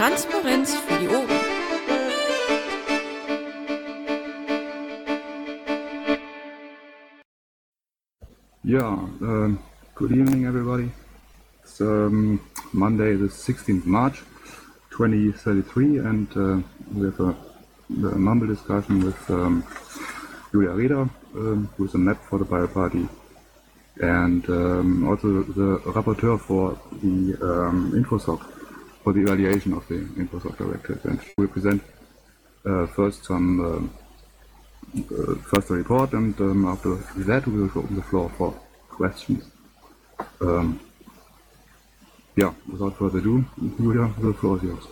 Transparenz für die Ohren. Yeah, um, good evening, everybody. It's um, Monday, the 16th March, 2033, and uh, we have a, a mumble discussion with um, Julia Reda, um, who is a MEP for the Pirate Party, and um, also the rapporteur for the um, InfoSoc, for the evaluation of the InfoSoc directive. And will present uh, first some um, uh, first the report, and um, after that we will open the floor for questions. Um, yeah, without further ado, Julia, the floor is yours.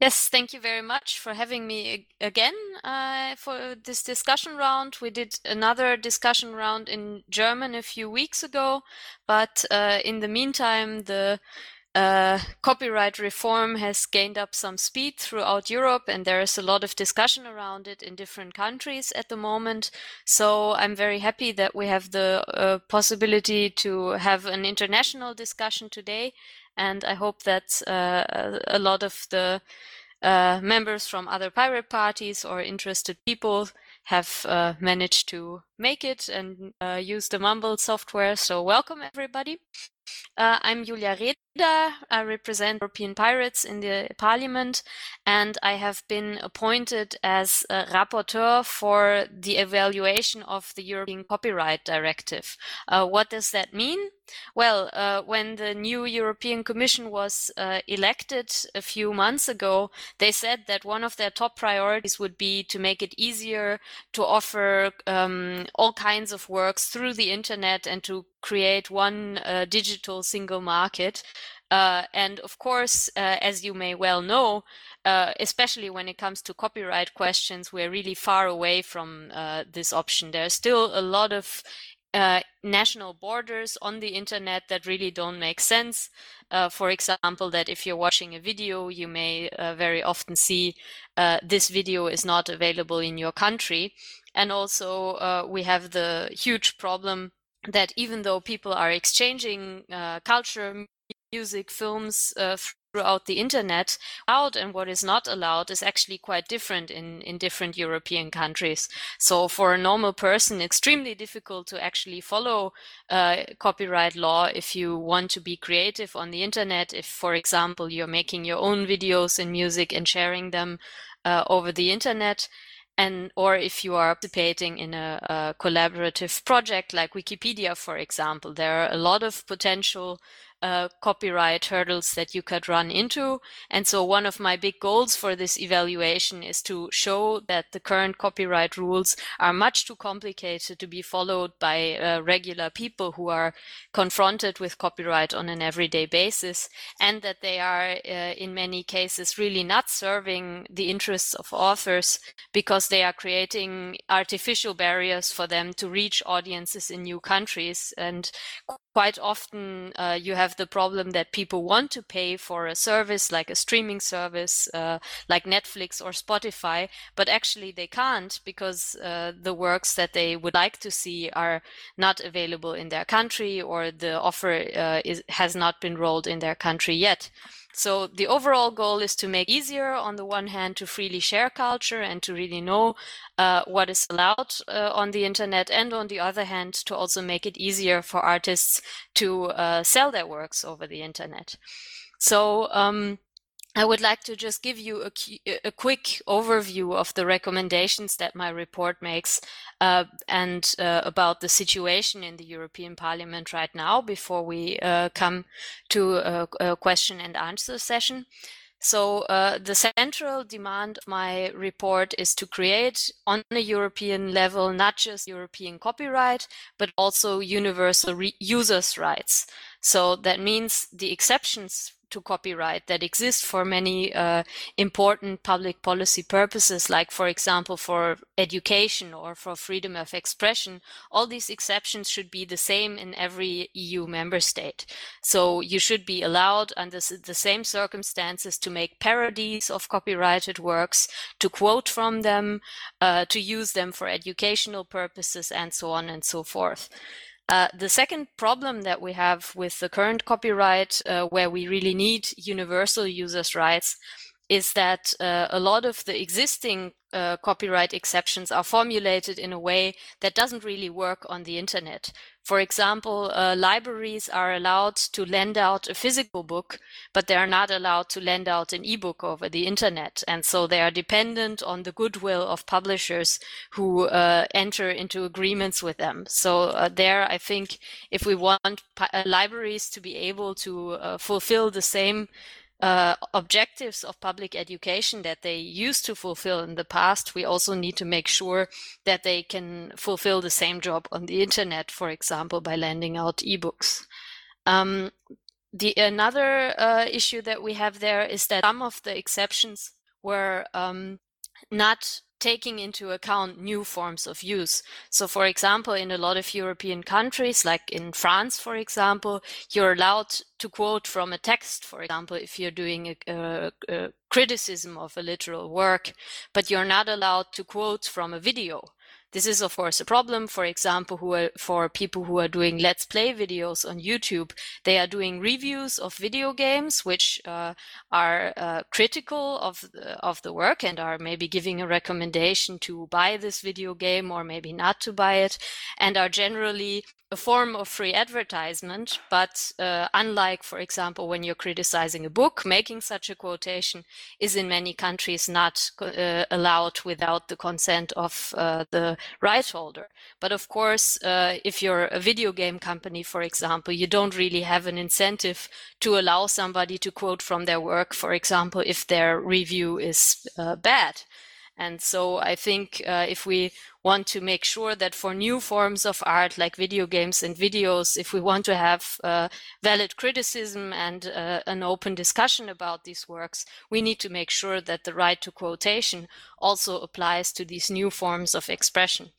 Yes, thank you very much for having me again uh, for this discussion round. We did another discussion round in German a few weeks ago, but uh, in the meantime, the uh, copyright reform has gained up some speed throughout Europe, and there is a lot of discussion around it in different countries at the moment. So I'm very happy that we have the uh, possibility to have an international discussion today, and I hope that uh, a lot of the uh, members from other pirate parties or interested people have uh, managed to make it and uh, use the Mumble software. So welcome everybody. I'm Julia Reda. I represent European Pirates in the Parliament, and I have been appointed as rapporteur for the evaluation of the European Copyright Directive. Uh, what does that mean? Well, uh, when the new European Commission was uh, elected a few months ago, they said that one of their top priorities would be to make it easier to offer um, all kinds of works through the internet and to create one uh, digital single market. Uh, and of course, uh, as you may well know, uh, especially when it comes to copyright questions, we're really far away from uh, this option. There are still a lot of uh, national borders on the internet that really don't make sense. For example, that if you're watching a video, you may very often see this video is not available in your country. And also, we have the huge problem that even though people are exchanging uh, culture, music, films throughout the internet out and what is not allowed is actually quite different in, in different European countries. So for a normal person, extremely difficult to actually follow uh, copyright law if you want to be creative on the internet. If, for example, you're making your own videos and music and sharing them uh, over the internet and or if you are participating in a, a, collaborative project like Wikipedia, for example, there are a lot of potential uh, copyright hurdles that you could run into. And so one of my big goals for this evaluation is to show that the current copyright rules are much too complicated to be followed by uh, regular people who are confronted with copyright on an everyday basis and that they are uh, in many cases really not serving the interests of authors because they are creating artificial barriers for them to reach audiences in new countries and quite often uh, you have the problem that people want to pay for a service like a streaming service uh, like Netflix or Spotify, but actually they can't because uh, the works that they would like to see are not available in their country or the offer uh, is, has not been rolled in their country yet. So the overall goal is to make easier on the one hand to freely share culture and to really know uh, what is allowed uh, on the internet and on the other hand to also make it easier for artists to uh, sell their works over the internet. So um, I would like to just give you a, a, quick overview of the recommendations that my report makes uh, and uh, about the situation in the European Parliament right now before we uh, come to a, a, question and answer session. So uh, the central demand of my report is to create on a European level, not just European copyright, but also universal users' rights. So that means the exceptions to copyright that exist for many uh, important public policy purposes, like, for example, for education or for freedom of expression, all these exceptions should be the same in every EU member state. So you should be allowed under the same circumstances to make parodies of copyrighted works, to quote from them, uh, to use them for educational purposes, and so on and so forth. Uh, the second problem that we have with the current copyright, uh, where we really need universal users' rights, is that uh, a lot of the existing uh, copyright exceptions are formulated in a way that doesn't really work on the internet. For example, uh, libraries are allowed to lend out a physical book, but they are not allowed to lend out an ebook over the internet. And so they are dependent on the goodwill of publishers who uh, enter into agreements with them. So uh, there, I think if we want uh, libraries to be able to fulfill the same uh, objectives of public education that they used to fulfill in the past, we also need to make sure that they can fulfill the same job on the internet, for example, by lending out ebooks. Um, the another uh, issue that we have there is that some of the exceptions were um, not taking into account new forms of use. So, for example, in a lot of European countries, like in France, for example, you're allowed to quote from a text, for example, if you're doing a, a, a criticism of a literal work, but you're not allowed to quote from a video. This is, of course, a problem, for example, who are, for people who are doing Let's Play videos on YouTube. They are doing reviews of video games, which uh, are uh, critical of the, of the work and are maybe giving a recommendation to buy this video game or maybe not to buy it, and are generally a form of free advertisement, but uh, unlike, for example, when you're criticizing a book, making such a quotation is in many countries not uh, allowed without the consent of uh, the right holder. But of course, uh, if you're a video game company, for example, you don't really have an incentive to allow somebody to quote from their work, for example, if their review is uh, bad. And so I think uh, if we want to make sure that for new forms of art like video games and videos, if we want to have uh, valid criticism and uh, an open discussion about these works, we need to make sure that the right to quotation also applies to these new forms of expression.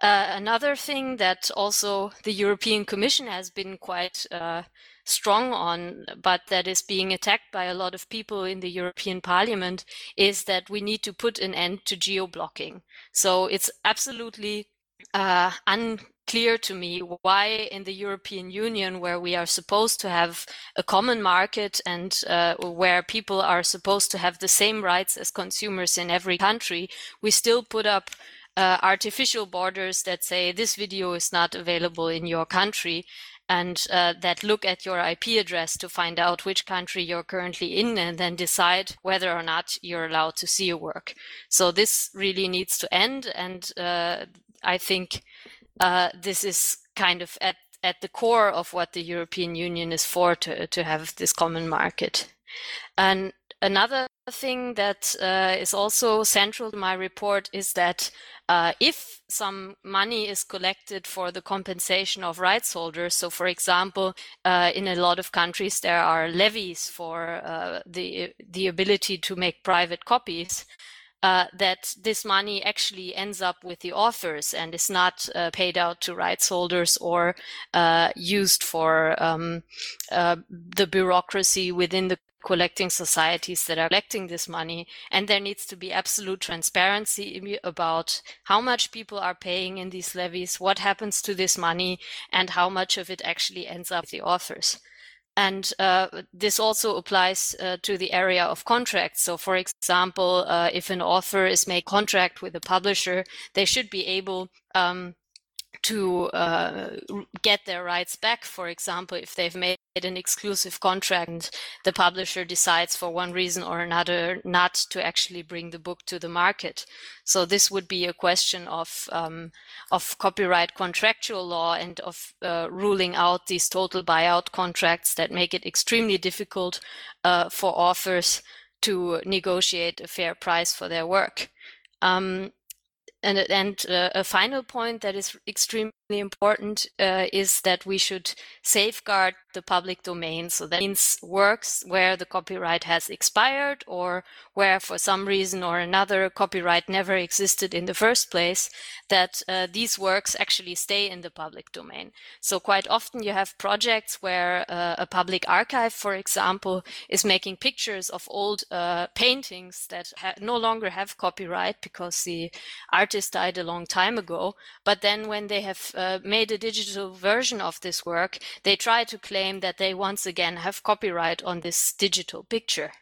Uh, another thing that also the European Commission has been quite uh, strong on, but that is being attacked by a lot of people in the European Parliament, is that we need to put an end to geo-blocking. So it's absolutely uh, unclear to me why in the European Union, where we are supposed to have a common market and uh, where people are supposed to have the same rights as consumers in every country, we still put up uh, artificial borders that say this video is not available in your country and uh, that look at your IP address to find out which country you're currently in and then decide whether or not you're allowed to see a work. So this really needs to end. And uh, I think uh, this is kind of at, at the core of what the European Union is for to, to have this common market. And another thing that uh, is also central to my report is that uh, if some money is collected for the compensation of rights holders, so for example, uh, in a lot of countries there are levies for uh, the the ability to make private copies. Uh, that this money actually ends up with the authors and is not uh, paid out to rights holders or used for um, the bureaucracy within the collecting societies that are collecting this money. And there needs to be absolute transparency about how much people are paying in these levies, what happens to this money, and how much of it actually ends up the authors. And uh, this also applies uh, to the area of contracts. So, for example, uh, if an author is made contract with a publisher, they should be able um, to uh, get their rights back. For example, if they've made an exclusive contract and the publisher decides for one reason or another not to actually bring the book to the market. So this would be a question of um, of copyright contractual law and of uh, ruling out these total buyout contracts that make it extremely difficult uh, for authors to negotiate a fair price for their work. Um, and, and uh, a final point that is extremely important uh, is that we should safeguard the public domain. So that means works where the copyright has expired or where for some reason or another copyright never existed in the first place, that uh, these works actually stay in the public domain. So quite often you have projects where uh, a public archive, for example, is making pictures of old uh, paintings that no longer have copyright because the artist died a long time ago. But then when they have uh, made a digital version of this work, they try to claim that they once again have copyright on this digital picture.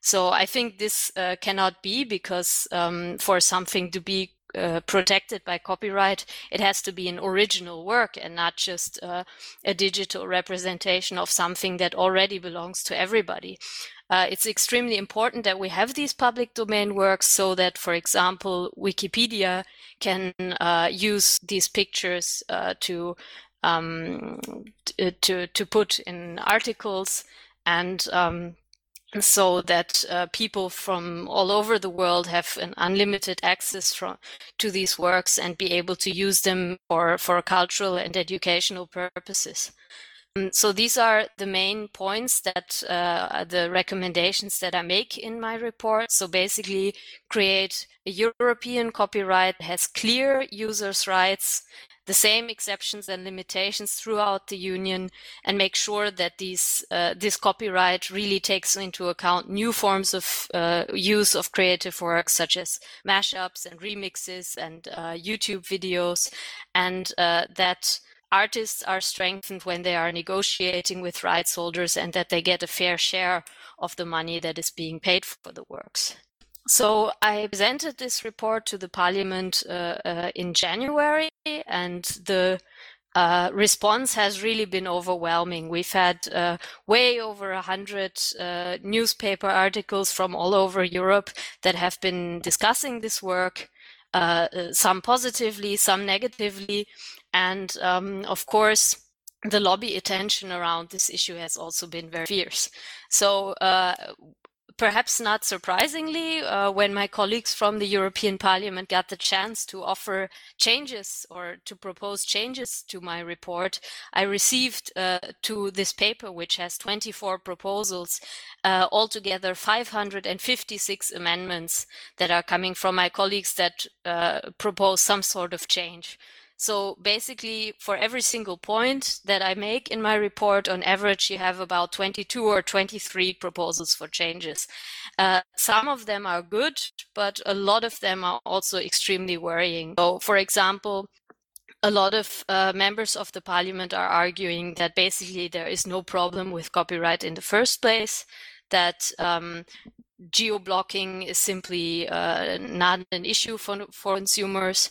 So I think this uh, cannot be because um, for something to be uh, protected by copyright, it has to be an original work and not just uh, a digital representation of something that already belongs to everybody. Uh, it's extremely important that we have these public domain works so that, for example, Wikipedia can uh, use these pictures uh, to um, to to put in articles and um, so that uh, people from all over the world have an unlimited access from, to these works and be able to use them for, for cultural and educational purposes. Um, so these are the main points that uh, the recommendations that I make in my report. So basically create a European copyright that has clear users' rights the same exceptions and limitations throughout the union and make sure that these uh, this copyright really takes into account new forms of uh, use of creative works such as mashups and remixes and uh, YouTube videos and uh, that artists are strengthened when they are negotiating with rights holders and that they get a fair share of the money that is being paid for the works. So I presented this report to the parliament uh, uh, in January, and the uh, response has really been overwhelming. We've had uh, way over a hundred uh, newspaper articles from all over Europe that have been discussing this work. Uh, some positively, some negatively, and um, of course, the lobby attention around this issue has also been very fierce. So uh, perhaps not surprisingly, uh, when my colleagues from the European Parliament got the chance to offer changes or to propose changes to my report, I received uh, to this paper, which has 24 proposals, uh, altogether 556 amendments that are coming from my colleagues that uh, propose some sort of change. So basically, for every single point that I make in my report, on average, you have about 22 or 23 proposals for changes. Uh, some of them are good, but a lot of them are also extremely worrying. So, for example, a lot of uh, members of the parliament are arguing that basically there is no problem with copyright in the first place, that um, geo-blocking is simply uh, not an issue for, for consumers,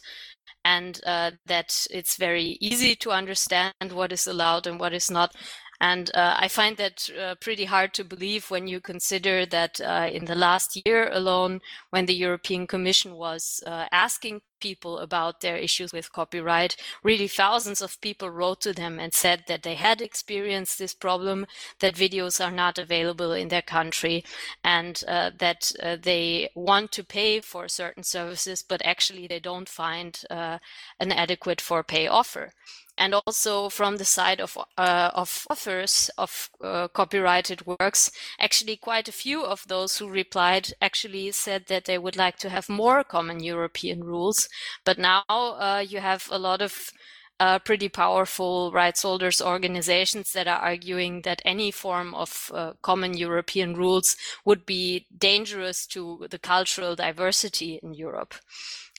and uh, that it's very easy to understand what is allowed and what is not. And uh, I find that uh, pretty hard to believe when you consider that uh, in the last year alone, when the European Commission was uh, asking people about their issues with copyright, really thousands of people wrote to them and said that they had experienced this problem, that videos are not available in their country, and uh, that uh, they want to pay for certain services, but actually they don't find an adequate for pay offer and also from the side of uh, of authors of uh, copyrighted works actually quite a few of those who replied actually said that they would like to have more common european rules but now uh, you have a lot of uh, pretty powerful rights holders organizations that are arguing that any form of uh, common European rules would be dangerous to the cultural diversity in Europe.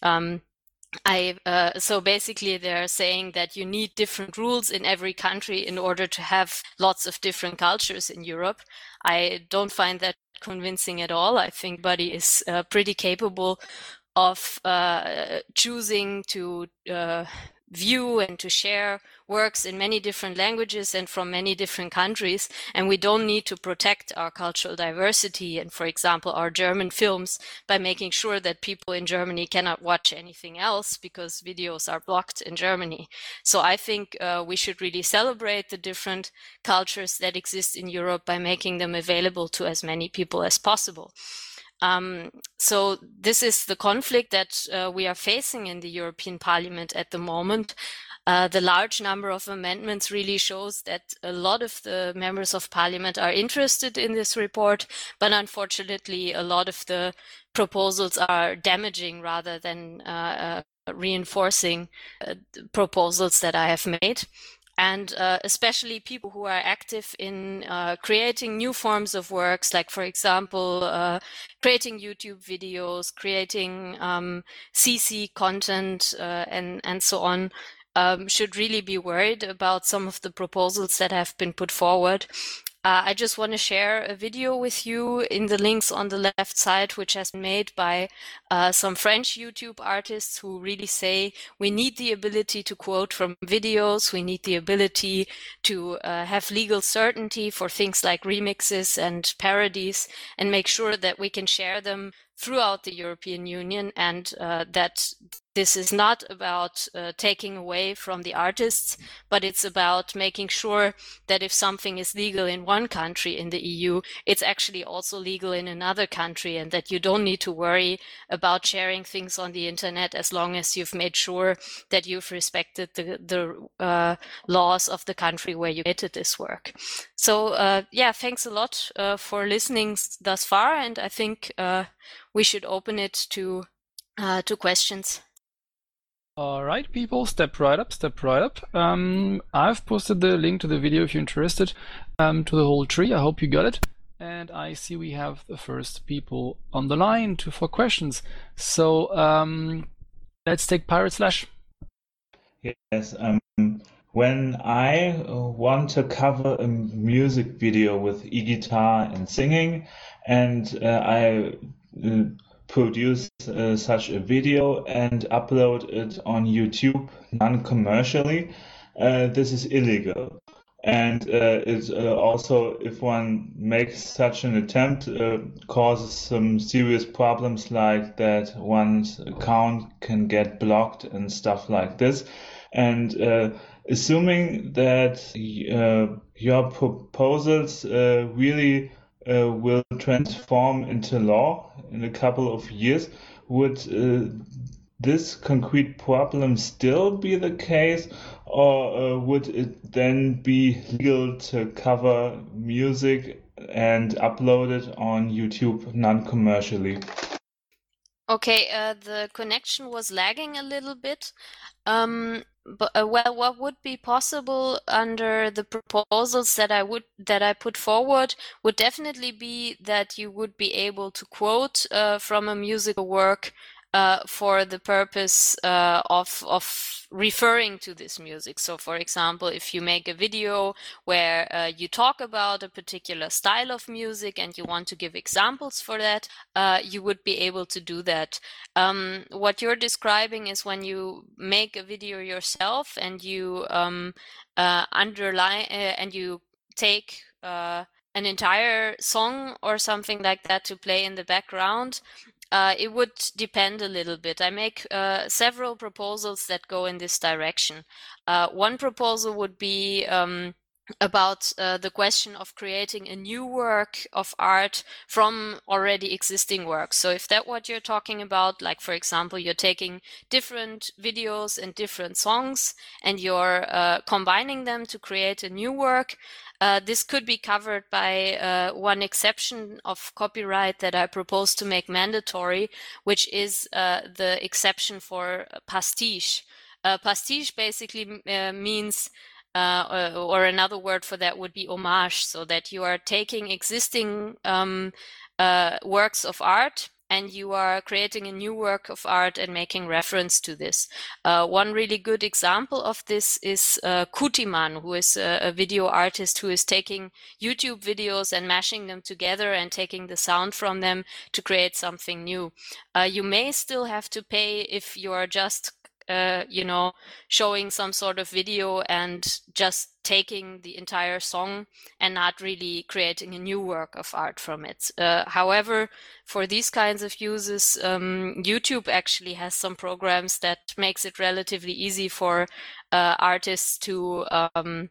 Um, I uh, so basically they're saying that you need different rules in every country in order to have lots of different cultures in Europe. I don't find that convincing at all. I think Buddy is uh, pretty capable of uh, choosing to uh, view and to share works in many different languages and from many different countries. And we don't need to protect our cultural diversity and, for example, our German films by making sure that people in Germany cannot watch anything else because videos are blocked in Germany. So I think uh, we should really celebrate the different cultures that exist in Europe by making them available to as many people as possible. Um, so this is the conflict that uh, we are facing in the European Parliament at the moment. Uh, the large number of amendments really shows that a lot of the members of parliament are interested in this report, but unfortunately, a lot of the proposals are damaging rather than uh, uh reinforcing uh, proposals that I have made and uh, especially people who are active in uh, creating new forms of works, like, for example, uh, creating YouTube videos, creating um, CC content, uh, and, and so on, um, should really be worried about some of the proposals that have been put forward. Uh, I just want to share a video with you in the links on the left side, which has been made by uh, some French YouTube artists who really say we need the ability to quote from videos, we need the ability to uh, have legal certainty for things like remixes and parodies, and make sure that we can share them throughout the European Union and uh, that this is not about uh, taking away from the artists, but it's about making sure that if something is legal in one country in the EU, it's actually also legal in another country and that you don't need to worry about sharing things on the internet as long as you've made sure that you've respected the, the uh, laws of the country where you created this work. So uh, yeah, thanks a lot uh, for listening thus far. And I think uh, we should open it to, uh, to questions. All right, people, step right up, step right up. Um, I've posted the link to the video if you're interested um, to the whole tree. I hope you got it. And I see we have the first people on the line to for questions. So um, let's take Pirate Slash. Yes. Um, when I uh, want to cover a music video with e-guitar and singing, and uh, I produce uh, such a video and upload it on YouTube non-commercially, uh, this is illegal. And uh, it uh, also, if one makes such an attempt, uh, causes some serious problems like that one's account can get blocked and stuff like this. And uh, assuming that your proposals really will transform into law in a couple of years, would uh, this concrete problem still be the case, or uh, would it then be legal to cover music and upload it on YouTube non commercially? Okay, uh, the connection was lagging a little bit. Um, but uh, well, what would be possible under the proposals that I would that I put forward would definitely be that you would be able to quote uh, from a musical work uh, for the purpose uh, of of referring to this music. So, for example, if you make a video where uh, you talk about a particular style of music and you want to give examples for that, uh, you would be able to do that. Um, what you're describing is when you make a video yourself and you um, uh, underline and you take an entire song or something like that to play in the background uh, it would depend a little bit. I make uh, several proposals that go in this direction. Uh, one proposal would be um, about uh, the question of creating a new work of art from already existing works. So if that what you're talking about, like for example, you're taking different videos and different songs and you're uh, combining them to create a new work, uh, this could be covered by uh, one exception of copyright that I propose to make mandatory, which is uh, the exception for pastiche. Uh, pastiche basically uh, or, or, another word for that would be homage, so that you are taking existing um, works of art and you are creating a new work of art and making reference to this. Uh, one really good example of this is uh, Kutiman, who is a, a, video artist who is taking YouTube videos and mashing them together and taking the sound from them to create something new. Uh, you may still have to pay if you are just uh, you know, showing some sort of video and just taking the entire song and not really creating a new work of art from it. Uh, however, for these kinds of uses, um, YouTube actually has some programs that makes it relatively easy for uh, artists to um,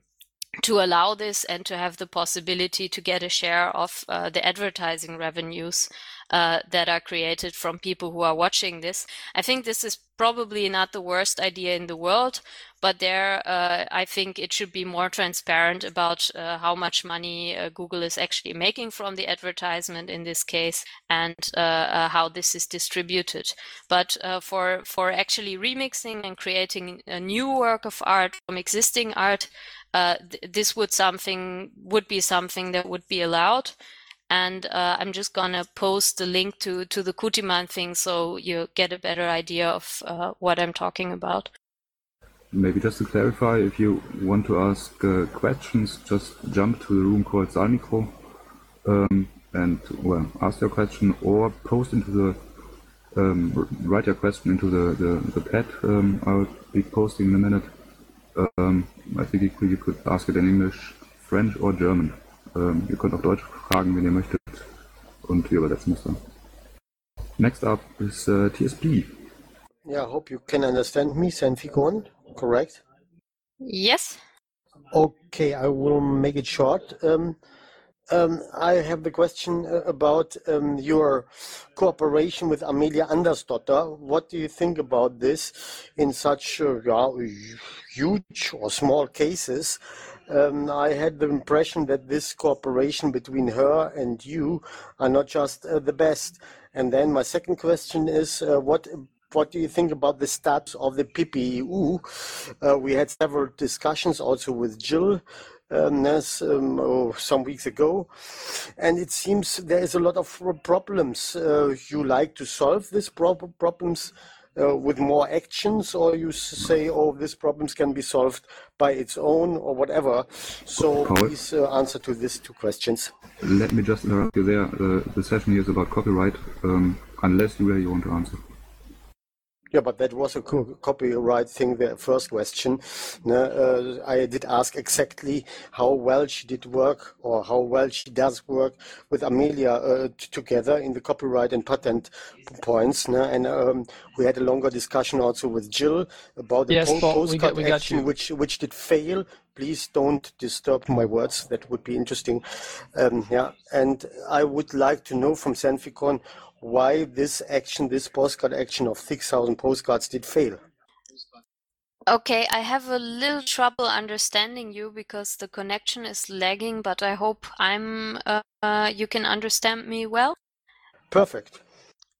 to allow this and to have the possibility to get a share of uh, the advertising revenues uh, that are created from people who are watching this. I think this is probably not the worst idea in the world, but there uh, I think it should be more transparent about uh, how much money uh, Google is actually making from the advertisement in this case and uh, uh, how this is distributed. But for for actually remixing and creating a new work of art from existing art, th this would something would be something that would be allowed and uh, I'm just gonna post the link to to the Kutiman thing so you get a better idea of uh, what I'm talking about. Maybe just to clarify, if you want to ask uh, questions, just jump to the room called Saalmikro um, and well ask your question or post into the um, write your question into the the, the pad. Um, I'll be posting in a minute. Um, I think you could, you could ask it in English, French or German. Ähm, ihr könnt auch Deutsch fragen, wenn ihr möchtet. Und wir übersetzen es dann. Next up is uh, TSP. Yeah, I hope you can understand me, Senficon, correct? Yes. Okay, I will make it short. Um, um, I have the question uh, about um, your cooperation with Amelia Andersdotter. What do you think about this in such uh, huge or small cases? Um, I had the impression that this cooperation between her and you are not just uh, the best. And then my second question is, uh, what what do you think about the status of the PPEU? Uh, we had several discussions also with Jill um, as, um, oh, some weeks ago, and it seems there is a lot of problems. Uh, you like to solve these prob problems uh, with more actions, or you say, "Oh, these problems can be solved by its own," or whatever. So Paul, please uh, answer to these two questions. Let me just interrupt you there. The session here is about copyright, um, unless you, you want to answer. Yeah, but that was a co copyright thing, the first question. Uh, I did ask exactly how well she did work or how well she does work with Amelia uh, together in the copyright and patent points. And um, we had a longer discussion also with Jill about the yes, po postcard we got, we action, which, which did fail. Please don't disturb my words. That would be interesting. Um, yeah, and I would like to know from Senficon why this action, this postcard action of 6,000 postcards did fail. Okay, I have a little trouble understanding you because the connection is lagging, but I hope I'm uh, uh, you can understand me well. Perfect.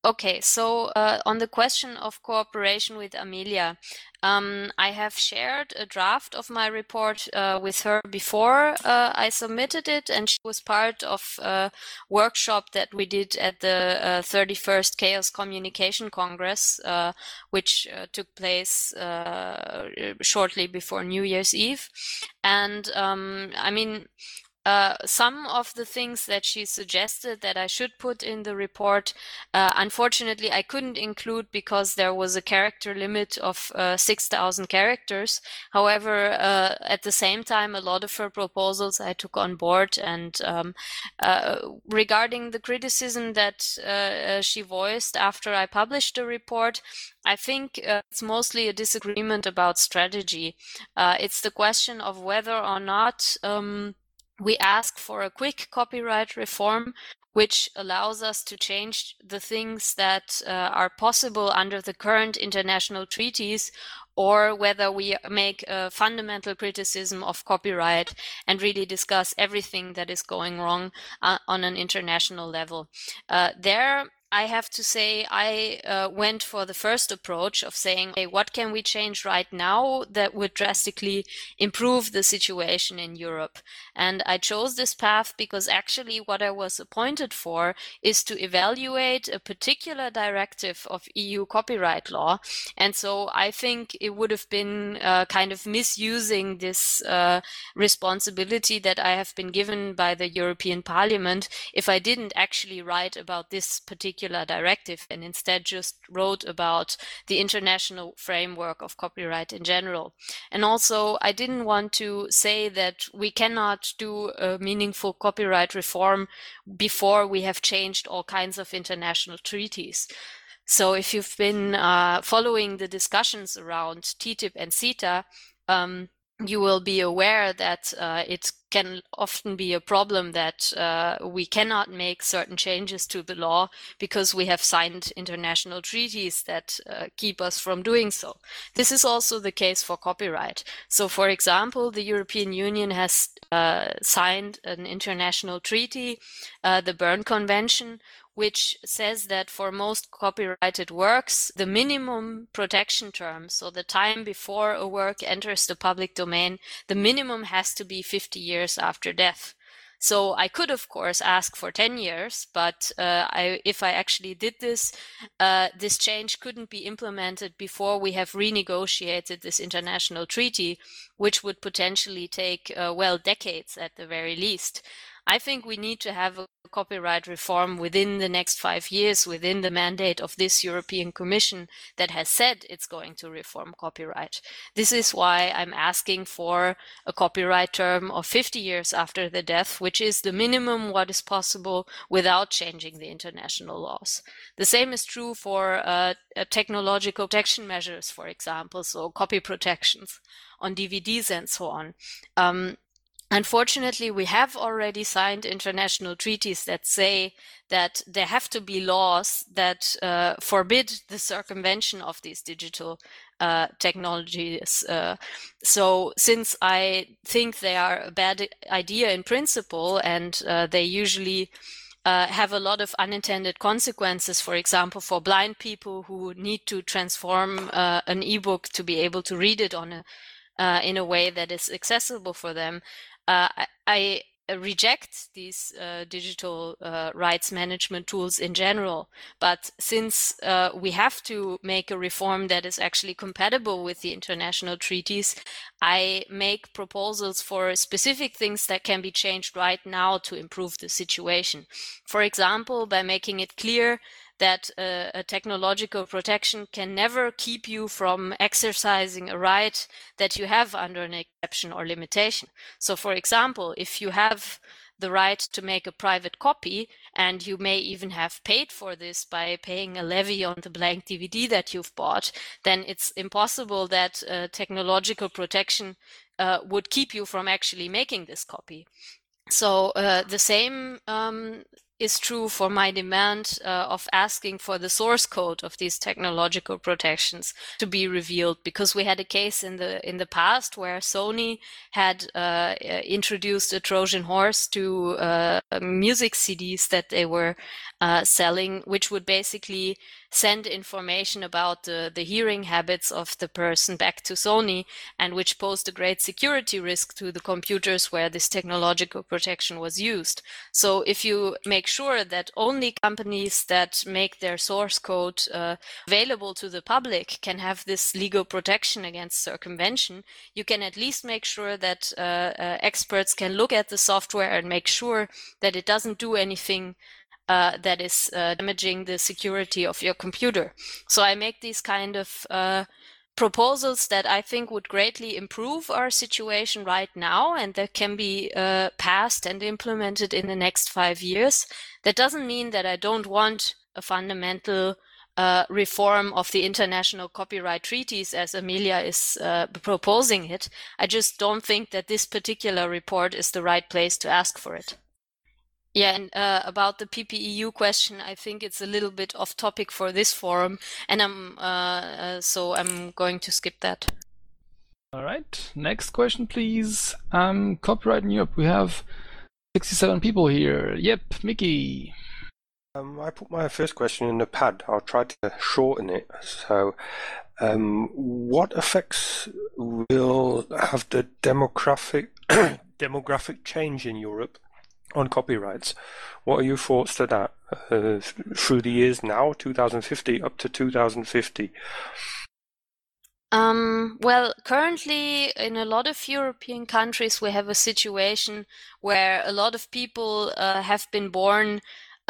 Okay, so uh, on the question of cooperation with Amelia, um, I have shared a draft of my report uh, with her before uh, I submitted it, and she was part of a workshop that we did at the 31st uh, Chaos Communication Congress, uh, which uh, took place shortly before New Year's Eve. And um, I mean, uh, some of the things that she suggested that I should put in the report, uh, unfortunately, I couldn't include because there was a character limit of uh, 6,000 characters. However, uh, at the same time, a lot of her proposals I took on board. And um, uh, regarding the criticism that she voiced after I published the report, I think it's mostly a disagreement about strategy. it's the question of whether or not um, we ask for a quick copyright reform which allows us to change the things that uh, are possible under the current international treaties or whether we make a fundamental criticism of copyright and really discuss everything that is going wrong uh, on an international level. Uh, there, I have to say I uh, went for the first approach of saying, hey, what can we change right now that would drastically improve the situation in Europe? And I chose this path because actually what I was appointed for is to evaluate a particular directive of EU copyright law. And so I think it would have been uh, kind of misusing this uh, responsibility that I have been given by the European Parliament if I didn't actually write about this particular particular directive and instead just wrote about the international framework of copyright in general. And also, I didn't want to say that we cannot do a meaningful copyright reform before we have changed all kinds of international treaties. So if you've been uh, following the discussions around TTIP and CETA, um, you will be aware that uh, it can often be a problem that uh, we cannot make certain changes to the law because we have signed international treaties that uh, keep us from doing so. This is also the case for copyright. So, for example, the European Union has uh, signed an international treaty, uh, the Berne Convention, which says that for most copyrighted works, the minimum protection term, so the time before a work enters the public domain, the minimum has to be 50 years after death. So I could, of course, ask for 10 years, but uh, I, if I actually did this, uh, this change couldn't be implemented before we have renegotiated this international treaty, which would potentially take, uh, well, decades at the very least. I think we need to have a copyright reform within the next five years, within the mandate of this European Commission that has said it's going to reform copyright. This is why I'm asking for a copyright term of 50 years after the death, which is the minimum what is possible without changing the international laws. The same is true for uh, uh technological protection measures, for example, so copy protections on DVDs and so on. Um, Unfortunately, we have already signed international treaties that say that there have to be laws that uh, forbid the circumvention of these digital uh, technologies. Uh, so, since I think they are a bad idea in principle and uh, they usually uh, have a lot of unintended consequences, for example, for blind people who need to transform uh, an ebook to be able to read it on a in a way that is accessible for them. Uh, I, reject these uh, digital uh, rights management tools in general. But since uh, we have to make a reform that is actually compatible with the international treaties, I make proposals for specific things that can be changed right now to improve the situation. For example, by making it clear that uh, a technological protection can never keep you from exercising a right that you have under an exception or limitation. So, for example, if you have the right to make a private copy, and you may even have paid for this by paying a levy on the blank DVD that you've bought, then it's impossible that uh, technological protection uh, would keep you from actually making this copy. So uh, the same um, is true for my demand uh, of asking for the source code of these technological protections to be revealed because we had a case in the in the past where Sony had uh, introduced a Trojan horse to uh, music CDs that they were uh, selling, which would basically send information about the, the hearing habits of the person back to Sony, and which posed a great security risk to the computers where this technological protection was used. So if you make sure that only companies that make their source code uh, available to the public can have this legal protection against circumvention, you can at least make sure that uh, uh, experts can look at the software and make sure that it doesn't do anything uh, that is uh, damaging the security of your computer. So I make these kind of uh, proposals that I think would greatly improve our situation right now and that can be uh, passed and implemented in the next five years. That doesn't mean that I don't want a fundamental uh, reform of the international copyright treaties as Amelia is proposing it. I just don't think that this particular report is the right place to ask for it. Yeah, and uh, about the PPEU question, I think it's a little bit off topic for this forum, and I'm uh, uh, so I'm going to skip that. All right, next question, please. Um, copyright in Europe. We have 67 people here. Yep, Mickey. Um, I put my first question in the pad. I'll try to shorten it. So, um, what effects will have the demographic demographic change in Europe on copyrights. What are your thoughts to that uh, through the years now, 2050 up to 2050? Um, well, currently in a lot of European countries, we have a situation where a lot of people uh, have been born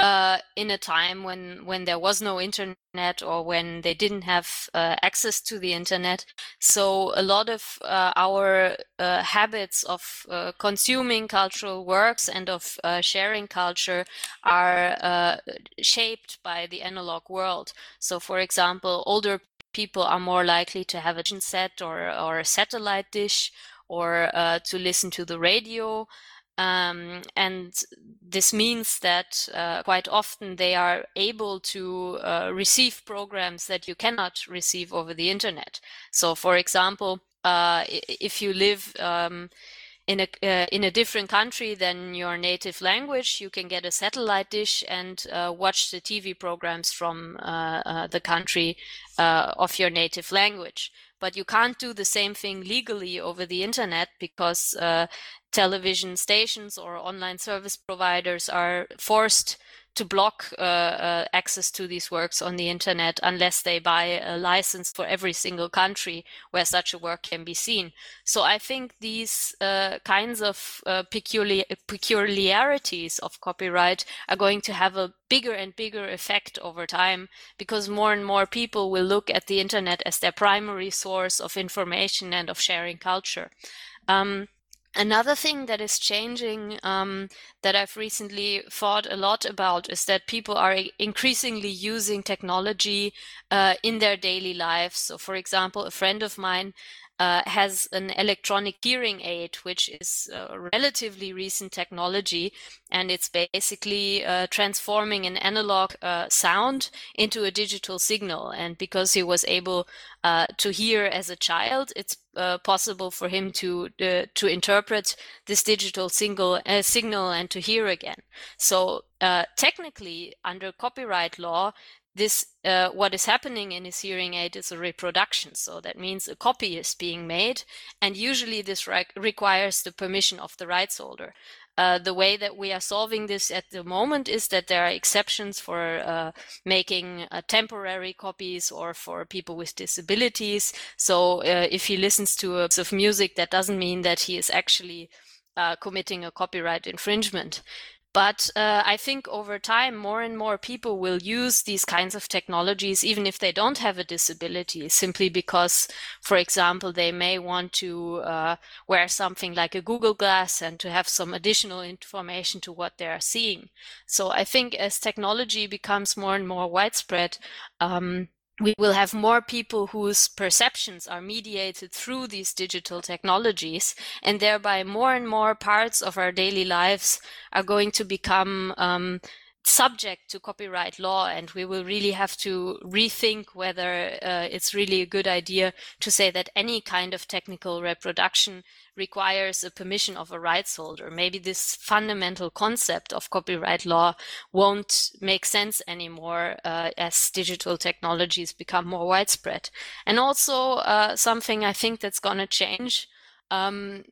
uh, in a time when when there was no internet or when they didn't have uh, access to the internet. So a lot of uh, our uh, habits of uh, consuming cultural works and of sharing culture are shaped by the analog world. So, for example, older people are more likely to have a set or or a satellite dish or to listen to the radio. Um, and this means that uh, quite often they are able to uh, receive programs that you cannot receive over the internet. So, for example, uh, if you live um, in a uh, in a different country than your native language, you can get a satellite dish and uh, watch the TV programs from uh, the country of your native language but you can't do the same thing legally over the internet because uh, television stations or online service providers are forced to block uh, uh, access to these works on the internet unless they buy a license for every single country where such a work can be seen. So I think these uh, kinds of uh, peculiar peculiarities of copyright are going to have a bigger and bigger effect over time because more and more people will look at the internet as their primary source of information and of sharing culture. Um, Another thing that is changing um, that I've recently thought a lot about is that people are increasingly using technology uh, in their daily lives. So, for example, a friend of mine uh, has an electronic hearing aid, which is a relatively recent technology, and it's basically uh, transforming an analog uh, sound into a digital signal. And because he was able uh, to hear as a child, it's uh, possible for him to uh, to interpret this digital single signal and to hear again. So technically, under copyright law, this uh, what is happening in his hearing aid is a reproduction so that means a copy is being made and usually this re- requires the permission of the rights holder uh, the way that we are solving this at the moment is that there are exceptions for uh, making uh, temporary copies or for people with disabilities. So uh, if he listens to a piece of music, that doesn't mean that he is actually uh, committing a copyright infringement. But uh, I think over time, more and more people will use these kinds of technologies, even if they don't have a disability, simply because, for example, they may want to uh, wear something like a Google Glass and to have some additional information to what they are seeing. So I think as technology becomes more and more widespread, um, we will have more people whose perceptions are mediated through these digital technologies, and thereby more and more parts of our daily lives are going to become um, subject to copyright law and we will really have to rethink whether uh, it's really a good idea to say that any kind of technical reproduction requires a permission of a rights holder. Maybe this fundamental concept of copyright law won't make sense anymore uh, as digital technologies become more widespread. And also uh, something i think that's going to change um,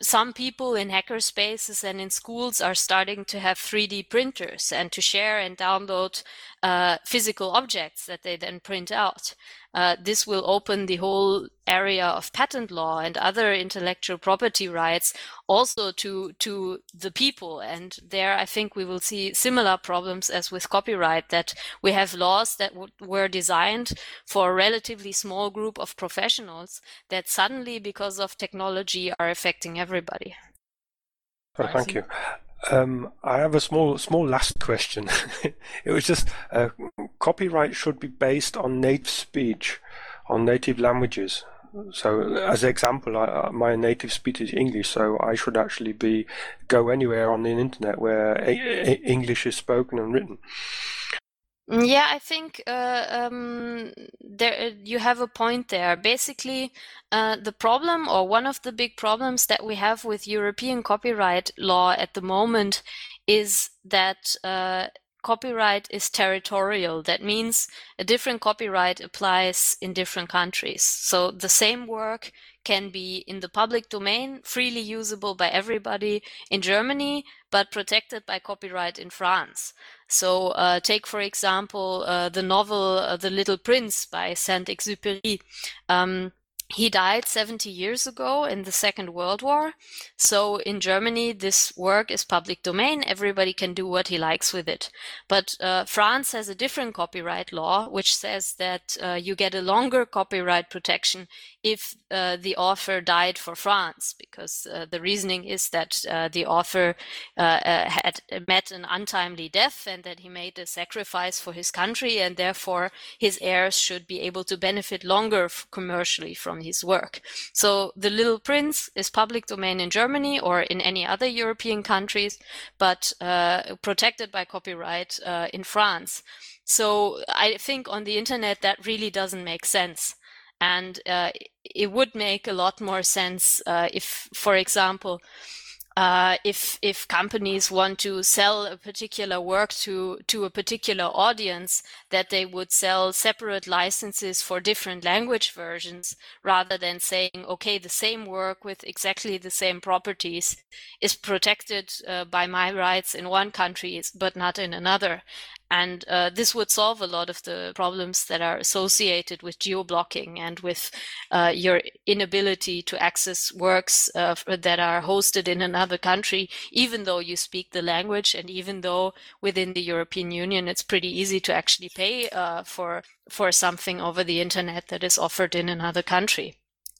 some people in hacker spaces and in schools are starting to have 3D printers and to share and download uh, physical objects that they then print out. Uh, this will open the whole area of patent law and other intellectual property rights also to to the people. And there, I think we will see similar problems as with copyright that we have laws that were designed for a relatively small group of professionals that suddenly, because of technology, are affecting everybody. Oh, thank you. Um, I have a small, small last question. it was just uh, copyright should be based on native speech, on native languages. So, as an example, I, uh, my native speech is English, so I should actually be go anywhere on the internet where a, a English is spoken and written. Yeah, I think uh, um, there uh, you have a point there. Basically, uh, the problem or one of the big problems that we have with European copyright law at the moment is that uh, copyright is territorial. That means a different copyright applies in different countries. So the same work can be in the public domain, freely usable by everybody in Germany, but protected by copyright in France. So uh, take, for example, uh, the novel uh, The Little Prince by Saint-Exupéry. Um, he died 70 years ago in the Second World War. So in Germany, this work is public domain. Everybody can do what he likes with it. But uh, France has a different copyright law, which says that uh, you get a longer copyright protection if uh, the author died for France, because uh, the reasoning is that uh, the author uh, had met an untimely death and that he made a sacrifice for his country, and therefore his heirs should be able to benefit longer commercially from his work. So The Little Prince is public domain in Germany or in any other European countries, but uh, protected by copyright uh, in France. So I think on the internet that really doesn't make sense. And uh, it would make a lot more sense uh, if, for example, uh, if if companies want to sell a particular work to to a particular audience, that they would sell separate licenses for different language versions, rather than saying, okay, the same work with exactly the same properties is protected uh, by my rights in one country, but not in another. And uh, this would solve a lot of the problems that are associated with geo-blocking and with uh, your inability to access works uh, that are hosted in another country, even though you speak the language and even though within the European Union it's pretty easy to actually pay uh, for for something over the internet that is offered in another country.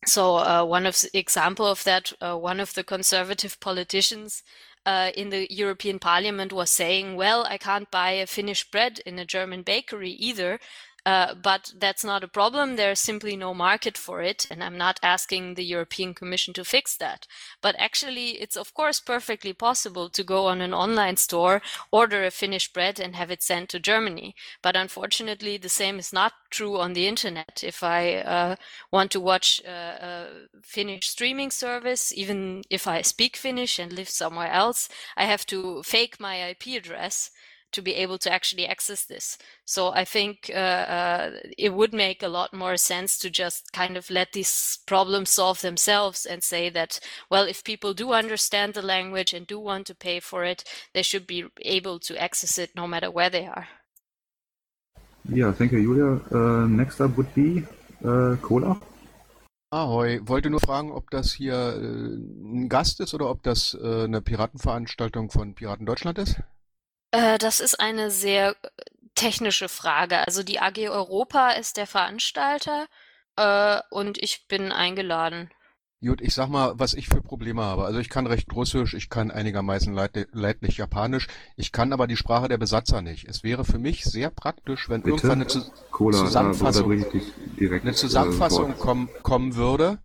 So uh, one of the example of that, uh, one of the conservative politicians uh, in the European Parliament was saying, well, I can't buy a Finnish bread in a German bakery either. Uh, but that's not a problem. There's simply no market for it. And I'm not asking the European Commission to fix that. But actually, it's of course perfectly possible to go on an online store, order a Finnish bread, and have it sent to Germany. But unfortunately, the same is not true on the internet. If I uh, want to watch uh, a Finnish streaming service, even if I speak Finnish and live somewhere else, I have to fake my IP address to be able to actually access this. So I think uh, uh, it would make a lot more sense to just kind of let these problems solve themselves and say that, well, if people do understand the language and do want to pay for it, they should be able to access it no matter where they are. Yeah, thank you, Julia. Uh, next up would be uh, Cola. Ahoi, wollte nur fragen, ob das hier äh, ein Gast ist oder ob das äh, eine Piratenveranstaltung von Piraten Deutschland ist? Äh, das ist eine sehr äh, technische Frage. Also die AG Europa ist der Veranstalter äh, und ich bin eingeladen. Gut, ich sag mal, was ich für Probleme habe. Also ich kann recht Russisch, ich kann einigermaßen leidlich Japanisch, ich kann aber die Sprache der Besatzer nicht. Es wäre für mich sehr praktisch, wenn Bitte? irgendwann eine Zu Cola, Zusammenfassung, direkt, eine Zusammenfassung äh, kommen, kommen würde.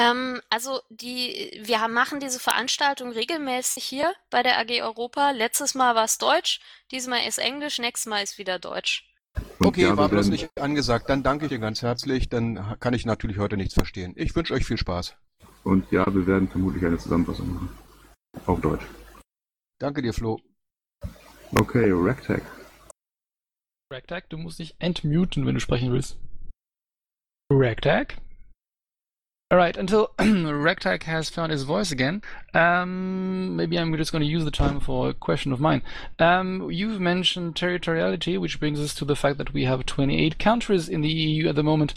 Ähm, also die, wir haben, machen diese Veranstaltung regelmäßig hier bei der AG Europa. Letztes Mal war es Deutsch, diesmal ist Englisch, nächstes Mal ist wieder Deutsch. Und Okay, ja, war bloß nicht angesagt. Dann danke ich dir ganz herzlich. Dann kann ich natürlich heute nichts verstehen. Ich wünsche euch viel Spaß. und ja, wir werden vermutlich eine Zusammenfassung machen. Auf Deutsch. Danke dir, Flo. Okay, Ragtag. Ragtag, du musst dich entmuten, wenn du sprechen willst. Ragtag? Alright, until Ragtag has found his voice again, um, maybe I'm just going to use the time for a question of mine. Um, you've mentioned territoriality, which brings us to the fact that we have 28 countries in the EU at the moment.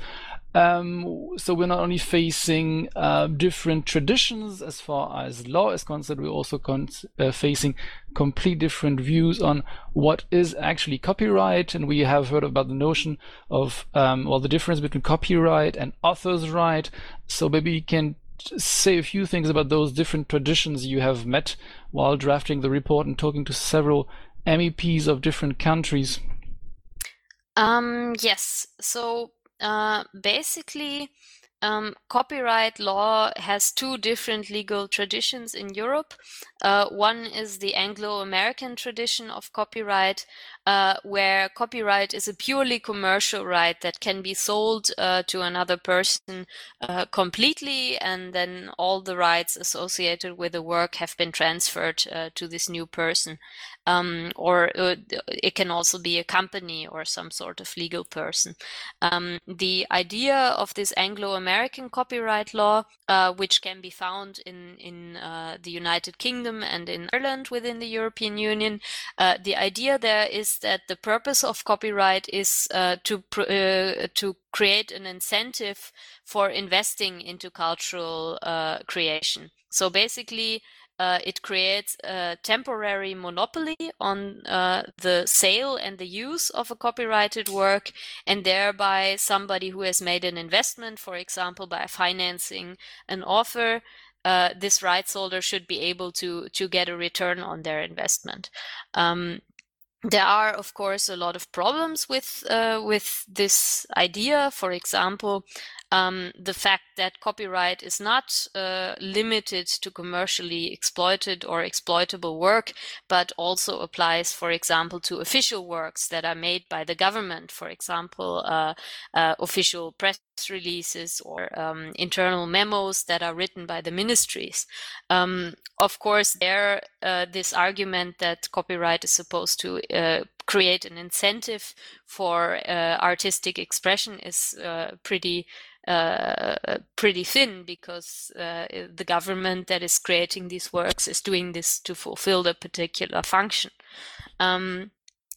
Um, so we're not only facing uh, different traditions as far as law is concerned, we're also con- uh, facing complete different views on what is actually copyright. And we have heard about the notion of, um, well, the difference between copyright and author's right. So maybe you can say a few things about those different traditions you have met while drafting the report and talking to several MEPs of different countries. Um, yes. So uh, basically, um, copyright law has two different legal traditions in Europe. Uh, one is the Anglo American tradition of copyright, uh, where copyright is a purely commercial right that can be sold uh, to another person uh, completely, and then all the rights associated with the work have been transferred uh, to this new person. Um, or uh, it can also be a company or some sort of legal person. Um, the idea of this Anglo-American copyright law, uh, which can be found in in uh, the United Kingdom and in Ireland within the European Union, uh, the idea there is that the purpose of copyright is uh, to uh, to create an incentive for investing into cultural creation. So basically, uh, it creates a temporary monopoly on uh, the sale and the use of a copyrighted work, and thereby somebody who has made an investment, for example, by financing an author, uh, this rights holder should be able to to get a return on their investment. Um, there are, of course, a lot of problems with uh, with this idea. For example, um, the fact that copyright is not uh, limited to commercially exploited or exploitable work, but also applies, for example, to official works that are made by the government, for example, uh, uh, official press releases or um, internal memos that are written by the ministries. Um, of course, there, uh, this argument that copyright is supposed to uh, create an incentive for uh, artistic expression is pretty uh, pretty thin because uh, the government that is creating these works is doing this to fulfill a particular function. Um,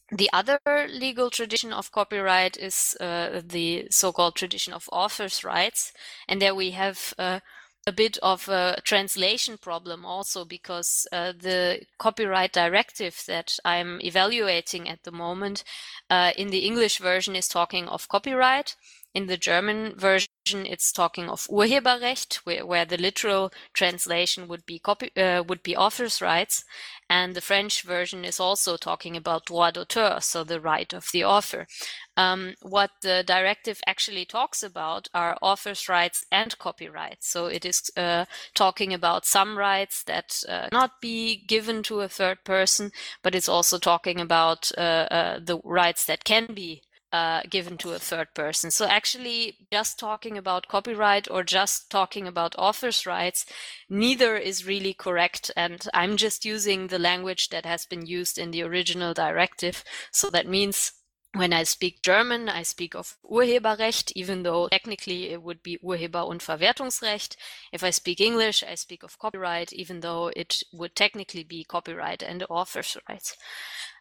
the other legal tradition of copyright is uh, the so-called tradition of author's rights, and there we have uh, a bit of a translation problem also because uh, the copyright directive that I'm evaluating at the moment uh, in the English version is talking of copyright. In the German version, it's talking of Urheberrecht, where, where the literal translation would be copy uh, would be author's rights, and the French version is also talking about droit d'auteur, so the right of the author. Um, what the directive actually talks about are author's rights and copyright. So it is uh, talking about some rights that uh, not be given to a third person, but it's also talking about uh, uh the rights that can be uh, given to a third person. So actually, just talking about copyright or just talking about author's rights, neither is really correct. And I'm just using the language that has been used in the original directive. So that means when I speak German, I speak of Urheberrecht, even though technically it would be Urheber- und Verwertungsrecht. If I speak English, I speak of copyright, even though it would technically be copyright and author's rights.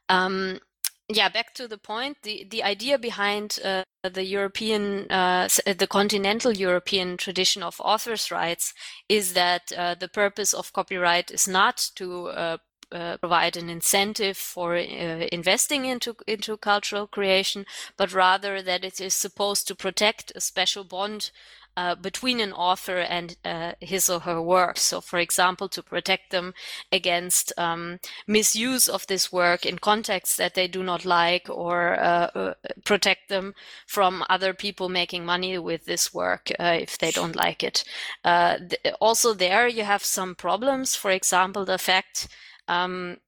Um, yeah, back to the point. The the idea behind uh, the European, uh, the continental European tradition of authors' rights is that uh, the purpose of copyright is not to uh, uh, provide an incentive for uh, investing into into cultural creation, but rather that it is supposed to protect a special bond uh, between an author and uh, his or her work. So, for example, to protect them against um, misuse of this work in contexts that they do not like, or uh, uh protect them from other people making money with this work uh, if they don't like it. Uh, th- also, there you have some problems. For example, the fact um,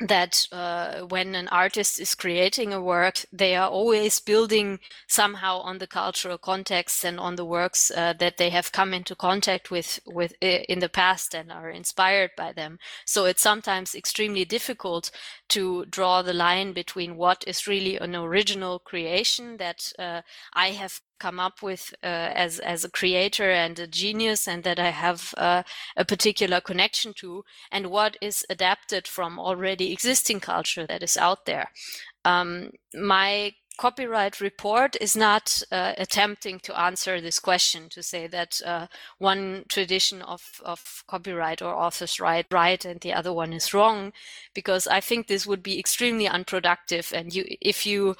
that uh, when an artist is creating a work, they are always building somehow on the cultural context and on the works uh, that they have come into contact with with in the past and are inspired by them. So it's sometimes extremely difficult to draw the line between what is really an original creation that uh, I have come up with uh, as as a creator and a genius and that I have uh, a particular connection to and what is adapted from already existing culture that is out there. Um, my copyright report is not uh, attempting to answer this question to say that uh, one tradition of, of copyright or author's right right and the other one is wrong because i think this would be extremely unproductive and you if you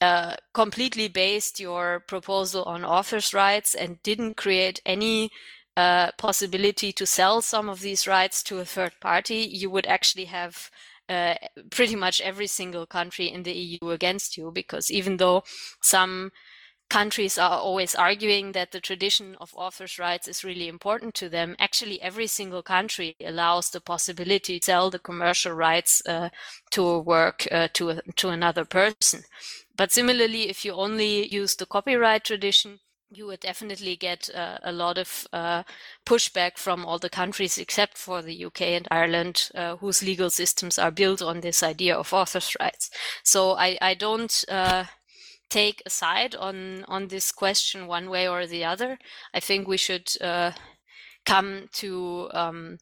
uh, completely based your proposal on author's rights and didn't create any uh, possibility to sell some of these rights to a third party, you would actually have uh, pretty much every single country in the EU against you because even though some countries are always arguing that the tradition of authors' rights is really important to them, actually every single country allows the possibility to sell the commercial rights uh, to a work uh, to a, to another person. But similarly, if you only use the copyright tradition, you would definitely get uh, a lot of uh, pushback from all the countries except for the UK and Ireland, uh, whose legal systems are built on this idea of authors' rights. So I, I don't uh, take a side on on this question one way or the other. I think we should uh, come to um,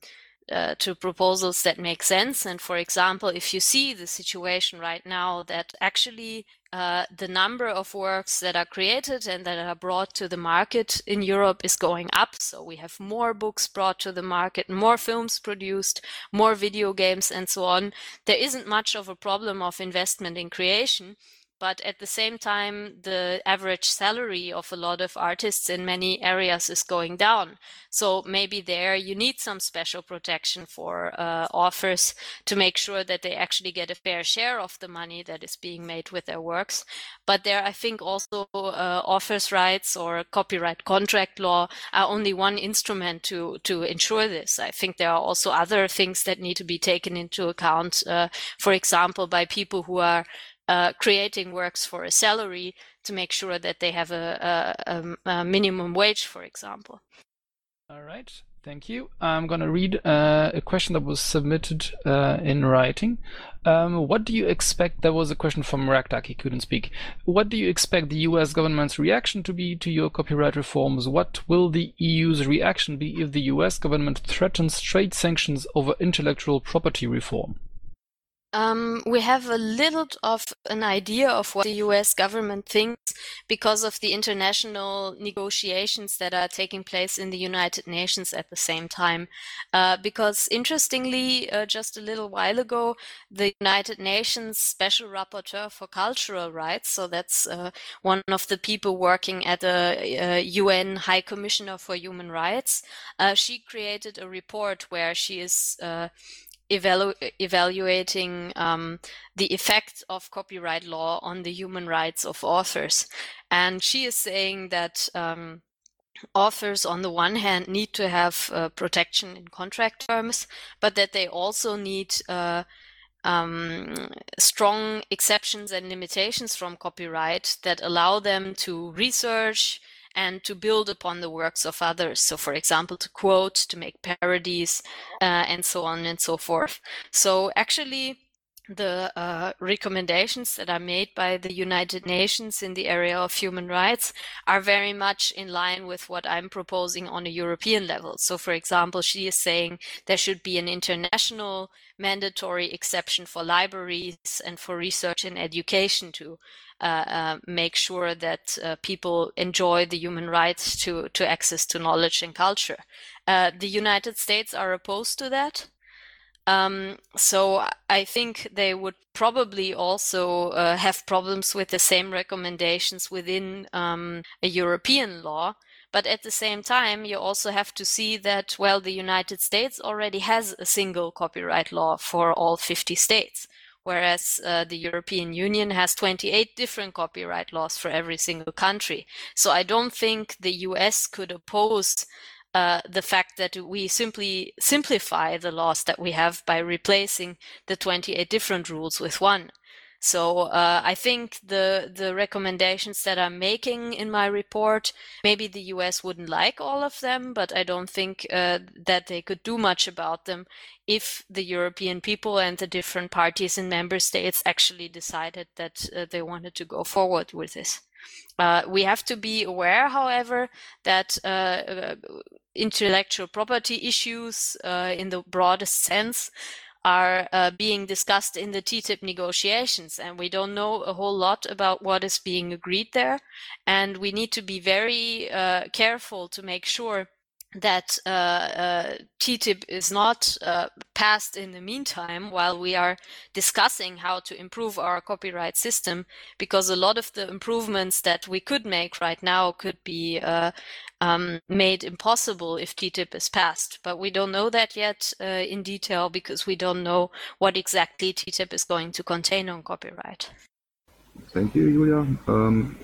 uh, to proposals that make sense. And for example, if you see the situation right now that actually uh, the number of works that are created and that are brought to the market in Europe is going up. So we have more books brought to the market, more films produced, more video games, and so on. There isn't much of a problem of investment in creation but at the same time, the average salary of a lot of artists in many areas is going down. So maybe there you need some special protection for uh, authors to make sure that they actually get a fair share of the money that is being made with their works. But there, I think also uh, authors' rights or copyright contract law are only one instrument to to ensure this. I think there are also other things that need to be taken into account. Uh, for example, by people who are uh, creating works for a salary to make sure that they have a, a, a minimum wage, for example. All right, thank you. I'm going to read uh, a question that was submitted uh, in writing. Um, what do you expect? That was a question from Raktak, he couldn't speak. What do you expect the US government's reaction to be to your copyright reforms? What will the EU's reaction be if the US government threatens trade sanctions over intellectual property reform? Um, we have a little of an idea of what the US government thinks because of the international negotiations that are taking place in the United Nations at the same time. Uh, because interestingly, uh, just a little while ago, the United Nations Special Rapporteur for Cultural Rights, so that's uh, one of the people working at the UN uh, High Commissioner for Human Rights, uh, she created a report where she is uh, evalu- evaluating um, the effects of copyright law on the human rights of authors. And she is saying that um, authors, on the one hand, need to have uh, protection in contract terms, but that they also need uh, um, strong exceptions and limitations from copyright that allow them to research and to build upon the works of others. So, for example, to quote, to make parodies, uh, and so on and so forth. So, actually, the uh, recommendations that are made by the United Nations in the area of human rights are very much in line with what I'm proposing on a European level. So, for example, she is saying there should be an international mandatory exception for libraries and for research and education to uh, uh, make sure that uh, people enjoy the human rights to, to access to knowledge and culture. Uh, the United States are opposed to that. Um, so I think they would probably also uh, have problems with the same recommendations within um, a European law. But at the same time, you also have to see that, well, the United States already has a single copyright law for all 50 states, whereas uh, the European Union has 28 different copyright laws for every single country. So I don't think the US could oppose uh, the fact that we simply simplify the laws that we have by replacing the 28 different rules with one. So uh, I think the the recommendations that I'm making in my report, maybe the US wouldn't like all of them, but I don't think uh, that they could do much about them if the European people and the different parties in member states actually decided that uh, they wanted to go forward with this. Uh, we have to be aware, however, that uh, uh intellectual property issues uh, in the broadest sense are uh, being discussed in the TTIP negotiations, and we don't know a whole lot about what is being agreed there. And we need to be very uh, careful to make sure that uh, uh, TTIP is not uh, passed in the meantime while we are discussing how to improve our copyright system, because a lot of the improvements that we could make right now could be uh, um, made impossible if TTIP is passed. But we don't know that yet uh, in detail because we don't know what exactly TTIP is going to contain on copyright. Thank you, Julia. Um,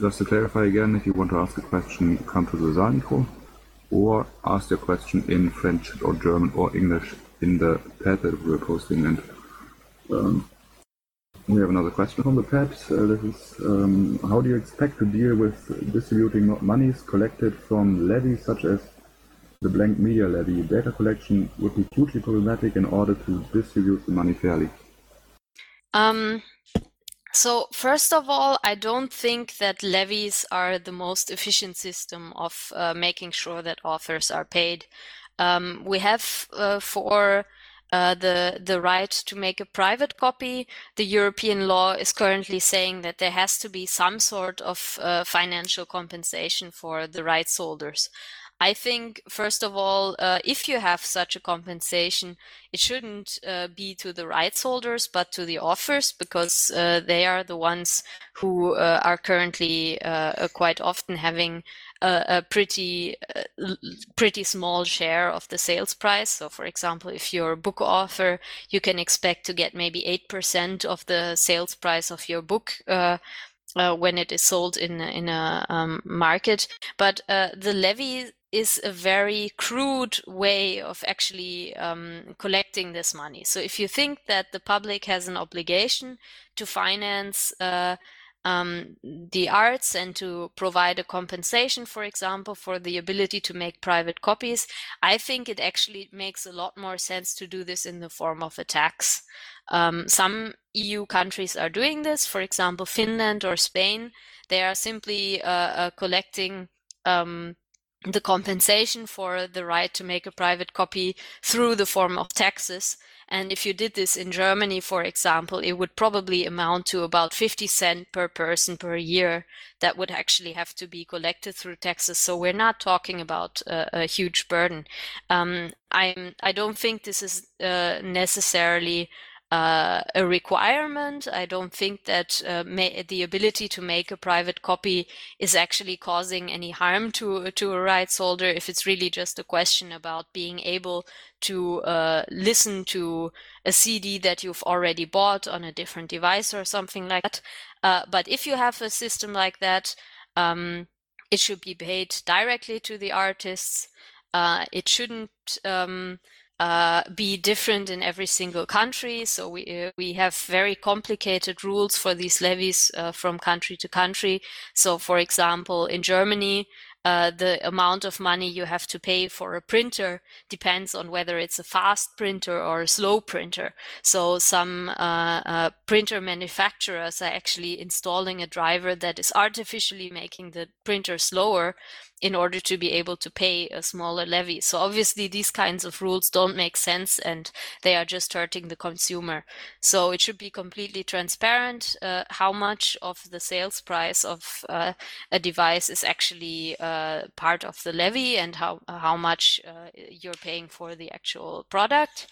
just to clarify again, if you want to ask a question, come to the Saalmikro or ask your question in French or German or English in the pad that we're posting. And um, we have another question from the pad. Uh, this is um, how do you expect to deal with distributing monies collected from levies such as the blank media levy? Data collection would be hugely problematic in order to distribute the money fairly. Um, so first of all, I don't think that levies are the most efficient system of uh, making sure that authors are paid. Um, we have uh, for uh, the the right to make a private copy. The European law is currently saying that there has to be some sort of uh, financial compensation for the rights holders. I think, first of all, uh, if you have such a compensation, it shouldn't uh, be to the rights holders, but to the authors, because uh, they are the ones who uh, are currently uh, quite often having a, pretty pretty small share of the sales price. So, for example, if you're a book author, you can expect to get maybe eight percent of the sales price of your book. Uh, when it is sold in in a um, market, but uh, the levy is a very crude way of actually um, collecting this money. So if you think that the public has an obligation to finance uh, um, the arts and to provide a compensation, for example, for the ability to make private copies, I think it actually makes a lot more sense to do this in the form of a tax. Um, some EU countries are doing this, for example, Finland or Spain. They are simply uh, uh, collecting um, the compensation for the right to make a private copy through the form of taxes. And if you did this in Germany, for example, it would probably amount to about 50 cent per person per year that would actually have to be collected through taxes. So we're not talking about a, huge burden. Um, I'm, I don't think this is uh, necessarily uh, a requirement. I don't think that uh, may, the ability to make a private copy is actually causing any harm to to a rights holder. If it's really just a question about being able to uh, listen to a CD that you've already bought on a different device or something like that. Uh, but if you have a system like that, um, it should be paid directly to the artists. Uh, it shouldn't. Um, uh, be different in every single country. So we uh, we have very complicated rules for these levies uh, from country to country. So, for example, in Germany, uh, the amount of money you have to pay for a printer depends on whether it's a fast printer or a slow printer. So some uh, uh, printer manufacturers are actually installing a driver that is artificially making the printer slower in order to be able to pay a smaller levy. So obviously these kinds of rules don't make sense and they are just hurting the consumer. So it should be completely transparent uh, how much of the sales price of uh, a device is actually uh, part of the levy and how how much uh, you're paying for the actual product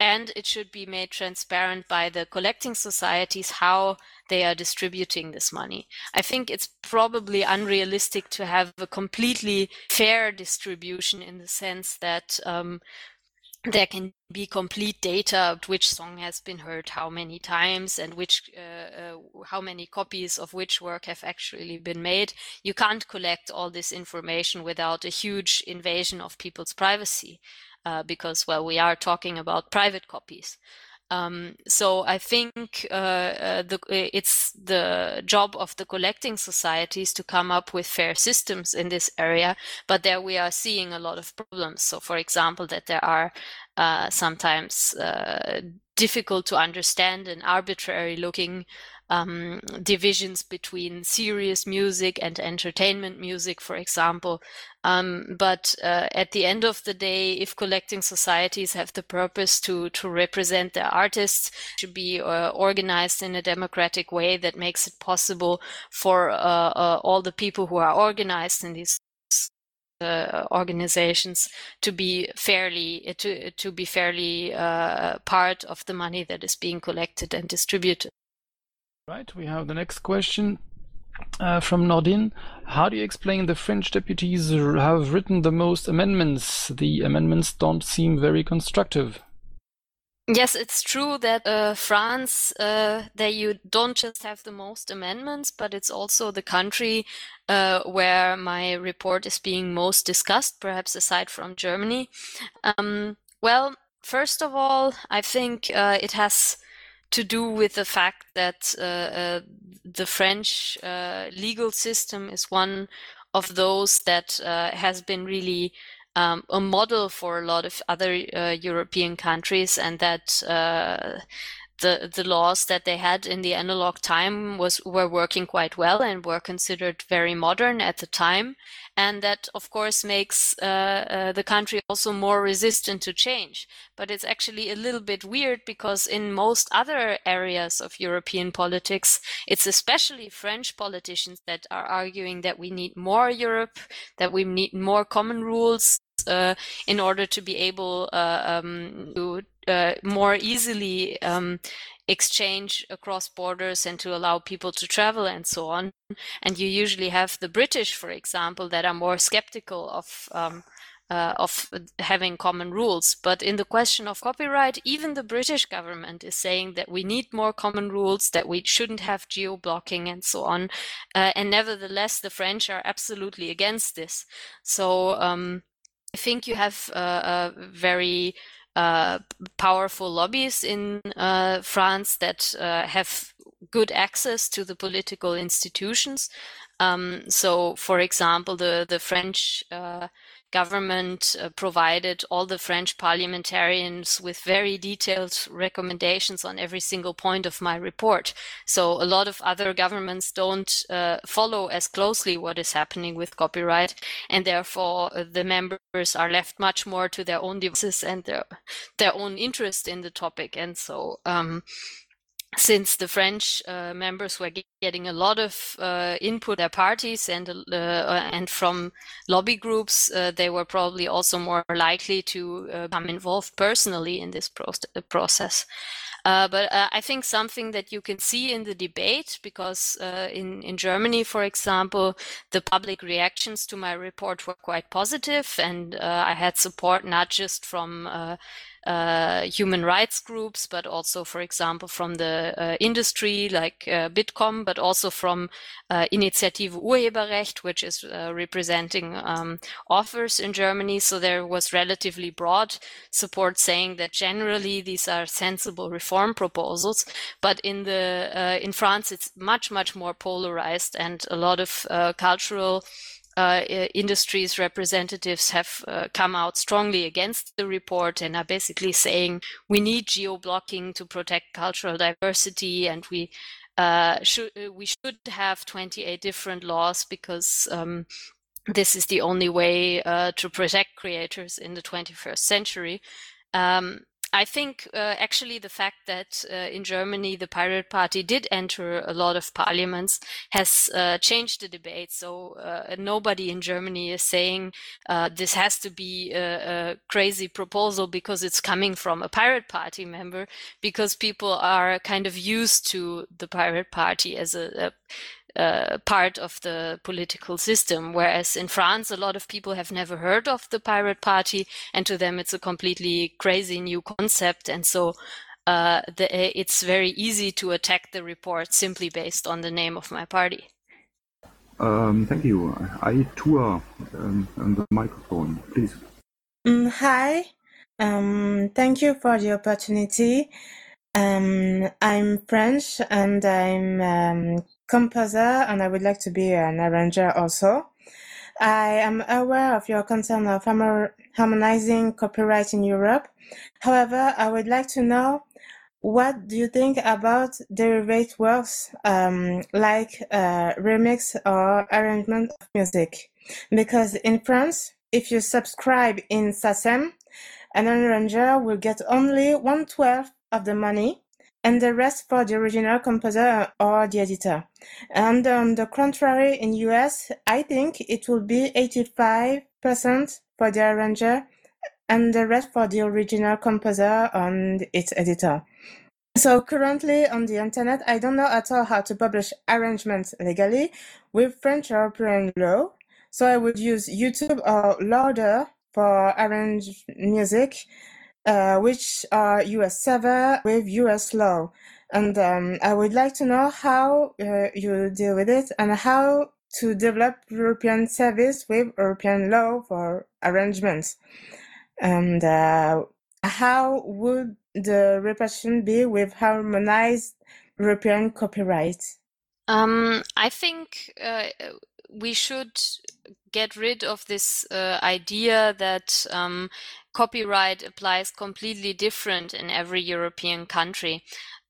and it should be made transparent by the collecting societies how they are distributing this money. I think it's probably unrealistic to have a completely fair distribution in the sense that um, there can be complete data of which song has been heard how many times and which uh, uh, how many copies of which work have actually been made you can't collect all this information without a huge invasion of people's privacy uh, because, well, we are talking about private copies. Um, so I think uh, uh, the, it's the job of the collecting societies to come up with fair systems in this area. But there we are seeing a lot of problems. So, for example, that there are uh, sometimes uh, difficult to understand and arbitrary looking um, divisions between serious music and entertainment music, for example. Um, but uh, at the end of the day, if collecting societies have the purpose to to represent their artists, should be uh, organized in a democratic way that makes it possible for uh, uh all the people who are organized in these uh, organizations to be fairly to to be fairly uh, part of the money that is being collected and distributed. Right, we have the next question uh, from Nordin. How do you explain the French deputies have written the most amendments? The amendments don't seem very constructive. Yes, it's true that uh, France, uh, that you don't just have the most amendments, but it's also the country uh, where my report is being most discussed, perhaps aside from Germany. Um, well, first of all, I think uh, it has to do with the fact that uh, uh, the French uh, legal system is one of those that has been really um, a model for a lot of other European countries, and that the the laws that they had in the analog time was were working quite well and were considered very modern at the time. And that of course makes uh, uh, the country also more resistant to change. But it's actually a little bit weird because in most other areas of european politics it's especially french politicians that are arguing that we need more europe that we need more common rules uh, in order to be able uh, um, to uh, more easily um, exchange across borders and to allow people to travel and so on. And you usually have the British, for example, that are more skeptical of um, uh, of having common rules. But in the question of copyright, even the British government is saying that we need more common rules, that we shouldn't have geo blocking and so on. Uh, and nevertheless, the French are absolutely against this. So um, I think you have a very uh, powerful lobbies in uh, France that uh, have good access to the political institutions. Um, so, for example, the the French uh, government uh, provided all the French parliamentarians with very detailed recommendations on every single point of my report. So a lot of other governments don't uh, follow as closely what is happening with copyright, and therefore uh, the members are left much more to their own devices and their their own interest in the topic. And so um, since the French uh, members were getting a lot of uh, input their parties and uh, and from lobby groups, uh, they were probably also more likely to uh, become involved personally in this pro process. Uh, but I think something that you can see in the debate, because in in Germany, for example, the public reactions to my report were quite positive, and I had support not just from uh, human rights groups, but also, for example, from the uh, industry like uh, Bitkom, but also from uh, Initiative Urheberrecht, which is uh, representing um, authors in Germany. So there was relatively broad support saying that generally these are sensible reform proposals. But in the in France, it's much much more polarized, and a lot of cultural uh, industries representatives have uh, come out strongly against the report and are basically saying we need geo blocking to protect cultural diversity and we uh, should uh, we should have 28 different laws because um, this is the only way uh, to protect creators in the 21st century. Um, I think uh, actually the fact that uh, in Germany the Pirate Party did enter a lot of parliaments has uh, changed the debate. So uh, nobody in Germany is saying uh, this has to be a, a, crazy proposal because it's coming from a Pirate Party member, because people are kind of used to the Pirate Party as a, a uh, part of the political system. Whereas in France, a lot of people have never heard of the Pirate Party, and to them, it's a completely crazy new concept. And so uh, the, it's very easy to attack the report simply based on the name of my party. Um, thank you. I tour um, on the microphone, please. Um, hi. Um, thank you for the opportunity. Um, I'm French and I'm um, composer and I would like to be an arranger also. I am aware of your concern of harmonizing copyright in Europe. However, I would like to know what do you think about derivative works um, like uh, remix or arrangement of music? Because in France, if you subscribe in SACEM, an arranger will get only one twelfth of the money and the rest for the original composer or the editor. And on the contrary, in US, I think it will be 85% for the arranger and the rest for the original composer and its editor. So currently on the internet, I don't know at all how to publish arrangements legally with French European law. So I would use YouTube or Loudr for arranged music uh, which are US server with US law. And um, I would like to know how uh, you deal with it and how to develop European service with European law for arrangements. And uh, how would the repression be with harmonized European copyright? Um, I think uh, we should get rid of this uh, idea that um, copyright applies completely different in every European country.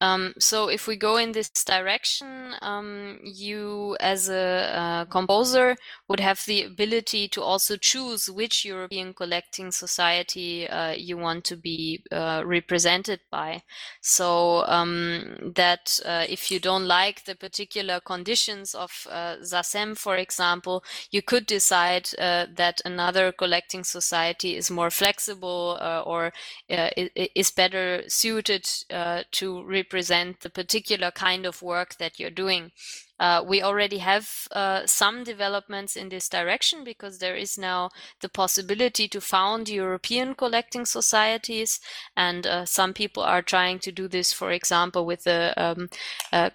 Um, so if we go in this direction, um, you as a uh, composer would have the ability to also choose which European collecting society uh, you want to be uh, represented by. So um, that uh, if you don't like the particular conditions of uh, SACEM, for example, you could decide uh, that another collecting society is more flexible or is better suited to represent represent the particular kind of work that you're doing. Uh, we already have uh, some developments in this direction because there is now the possibility to found European collecting societies, and uh, some people are trying to do this, for example, with the um, uh,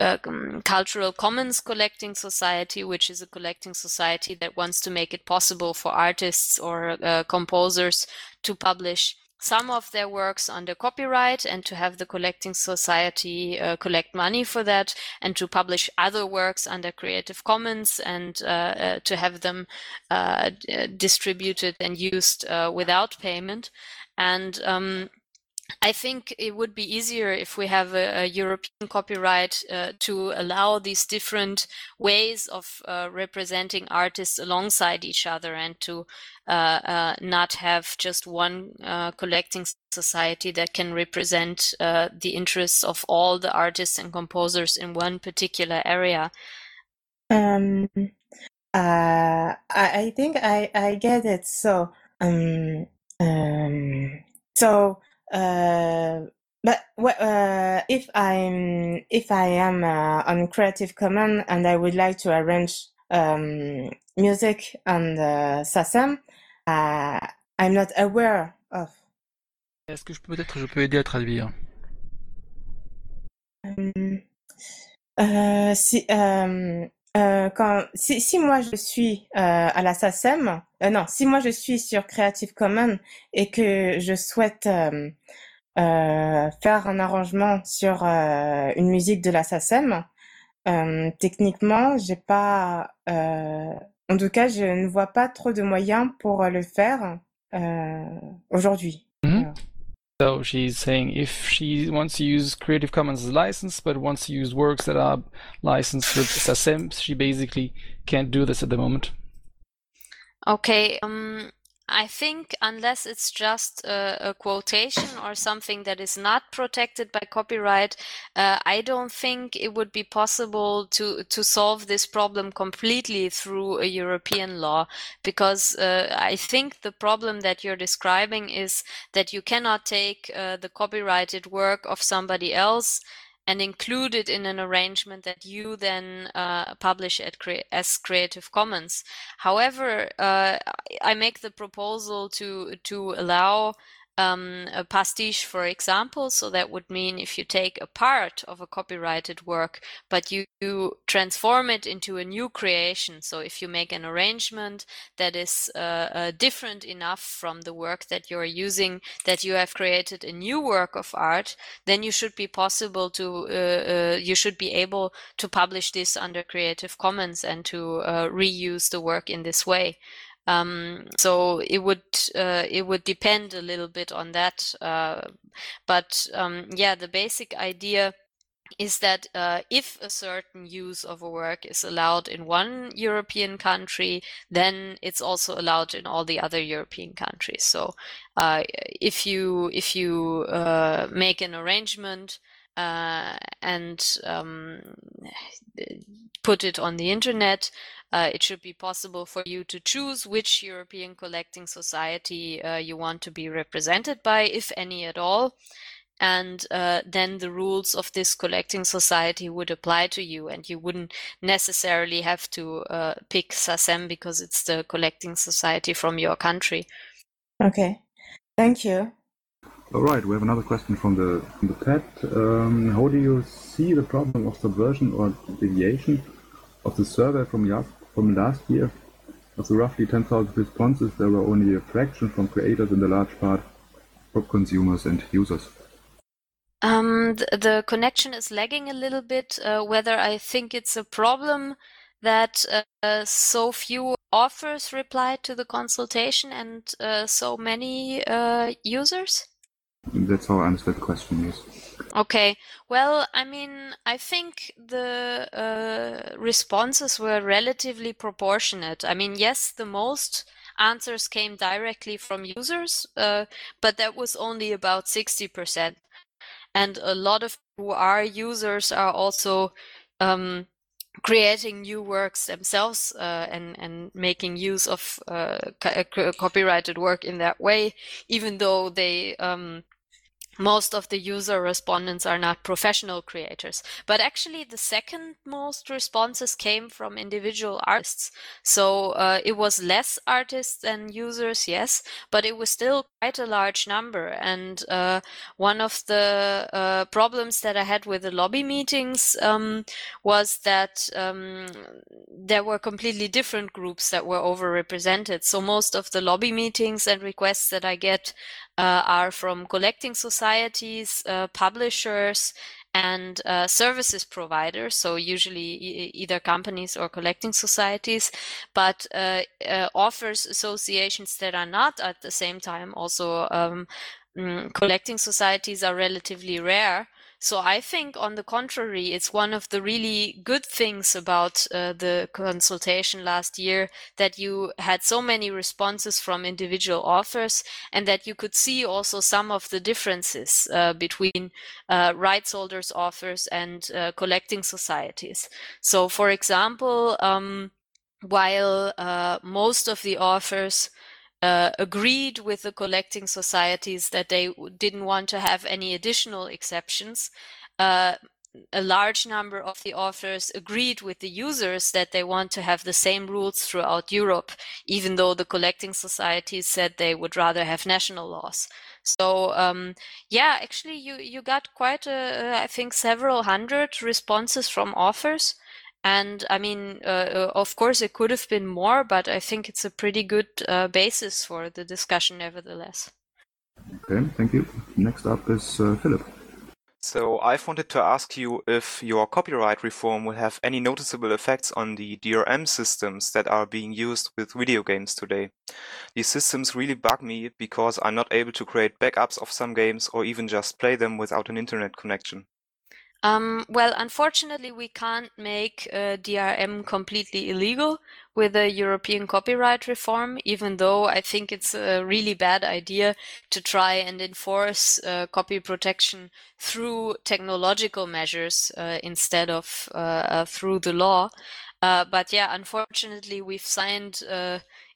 uh, um, Cultural Commons Collecting Society, which is a collecting society that wants to make it possible for artists or uh, composers to publish some of their works under copyright and to have the collecting society uh, collect money for that and to publish other works under creative commons and uh, uh, to have them uh, distributed and used uh, without payment. And um, I think it would be easier if we have a, a European copyright uh, to allow these different ways of uh, representing artists alongside each other and to uh, uh not have just one uh, collecting society that can represent uh, the interests of all the artists and composers in one particular area. Um, I, I think I, I get it. So, um, um, so but uh, if I'm if I am uh, on Creative Commons and I would like to arrange um, music SACEM, uh, I'm not aware of. Est-ce que je peux peut-être je peux aider à traduire? Um, uh, si um, euh, quand, si, si, moi je suis euh, à la SACEM, euh, non, si moi je suis sur Creative Commons et que je souhaite euh, euh, faire un arrangement sur une musique de la SACEM, techniquement, j'ai pas, en tout cas, je ne vois pas trop de moyens pour le faire aujourd'hui. So she's saying if she wants to use Creative Commons as license, but wants to use works that are licensed with SACEM, she basically can't do this at the moment. Okay. Um, I think unless it's just a, a, quotation or something that is not protected by copyright, uh, I don't think it would be possible to to solve this problem completely through a European law because uh, I think the problem that you're describing is that you cannot take uh, the copyrighted work of somebody else and include it in an arrangement that you then uh, publish as Creative Commons. However, uh, I make the proposal to to allow um, a pastiche, for example. So that would mean if you take a part of a copyrighted work, but you, you transform it into a new creation. So if you make an arrangement that is uh, uh, different enough from the work that you're using, that you have created a new work of art, then you should be possible to, uh, uh you should be able to publish this under Creative Commons and to uh, reuse the work in this way. Um, so it would uh, it would depend a little bit on that, uh, but um, yeah, the basic idea is that uh, if a certain use of a work is allowed in one European country, then it's also allowed in all the other European countries. So uh, if you if you uh, make an arrangement uh, and um, put it on the internet, uh, it should be possible for you to choose which European collecting society uh, you want to be represented by, if any at all. And uh, then the rules of this collecting society would apply to you, and you wouldn't necessarily have to uh, pick SACEM because it's the collecting society from your country. Okay, thank you. All right, we have another question from the from the chat. Um, how do you see the problem of subversion or deviation of the survey from last from last year? Of the roughly 10,000 responses, there were only a fraction from creators and a large part from consumers and users. Um, the, the, connection is lagging a little bit. Uh, whether I think it's a problem that uh, so few authors replied to the consultation and uh, so many uh, users? That's how I understand the question, yes. Okay. Well, I mean, I think the uh, responses were relatively proportionate. I mean, yes, the most answers came directly from users, uh, but that was only about 60%. And a lot of who are users are also um, creating new works themselves uh, and and making use of uh, copyrighted work in that way, even though they um, most of the user respondents are not professional creators. But actually, the second most responses came from individual artists. So uh, it was less artists than users, yes, but it was still quite a large number. And uh, one of the uh, problems that I had with the lobby meetings um, was that um, there were completely different groups that were overrepresented. So most of the lobby meetings and requests that I get uh, are from collecting societies, uh, publishers, and uh, services providers, so usually e either companies or collecting societies, but uh, uh, authors associations that are not at the same time also um, mm, collecting societies are relatively rare. So I think, on the contrary, it's one of the really good things about uh, the consultation last year that you had so many responses from individual authors and that you could see also some of the differences uh, between uh, rights holders, authors, and uh, collecting societies. So, for example, um, while uh, most of the authors uh, agreed with the collecting societies that they didn't want to have any additional exceptions. Uh, a large number of the authors agreed with the users that they want to have the same rules throughout Europe, even though the collecting societies said they would rather have national laws. So um, yeah, actually, you you got quite a, I think several hundred responses from authors, and I mean, uh, uh, of course, it could have been more, but I think it's a pretty good uh, basis for the discussion, nevertheless. Okay, thank you. Next up is uh, Philip. So I've wanted to ask you if your copyright reform will have any noticeable effects on the DRM systems that are being used with video games today. These systems really bug me because I'm not able to create backups of some games or even just play them without an internet connection. Um, well, unfortunately, we can't make uh, DRM completely illegal with the European copyright reform, even though I think it's a really bad idea to try and enforce uh, copy protection through technological measures uh, instead of uh, uh, through the law. Uh, but yeah, unfortunately, we've signed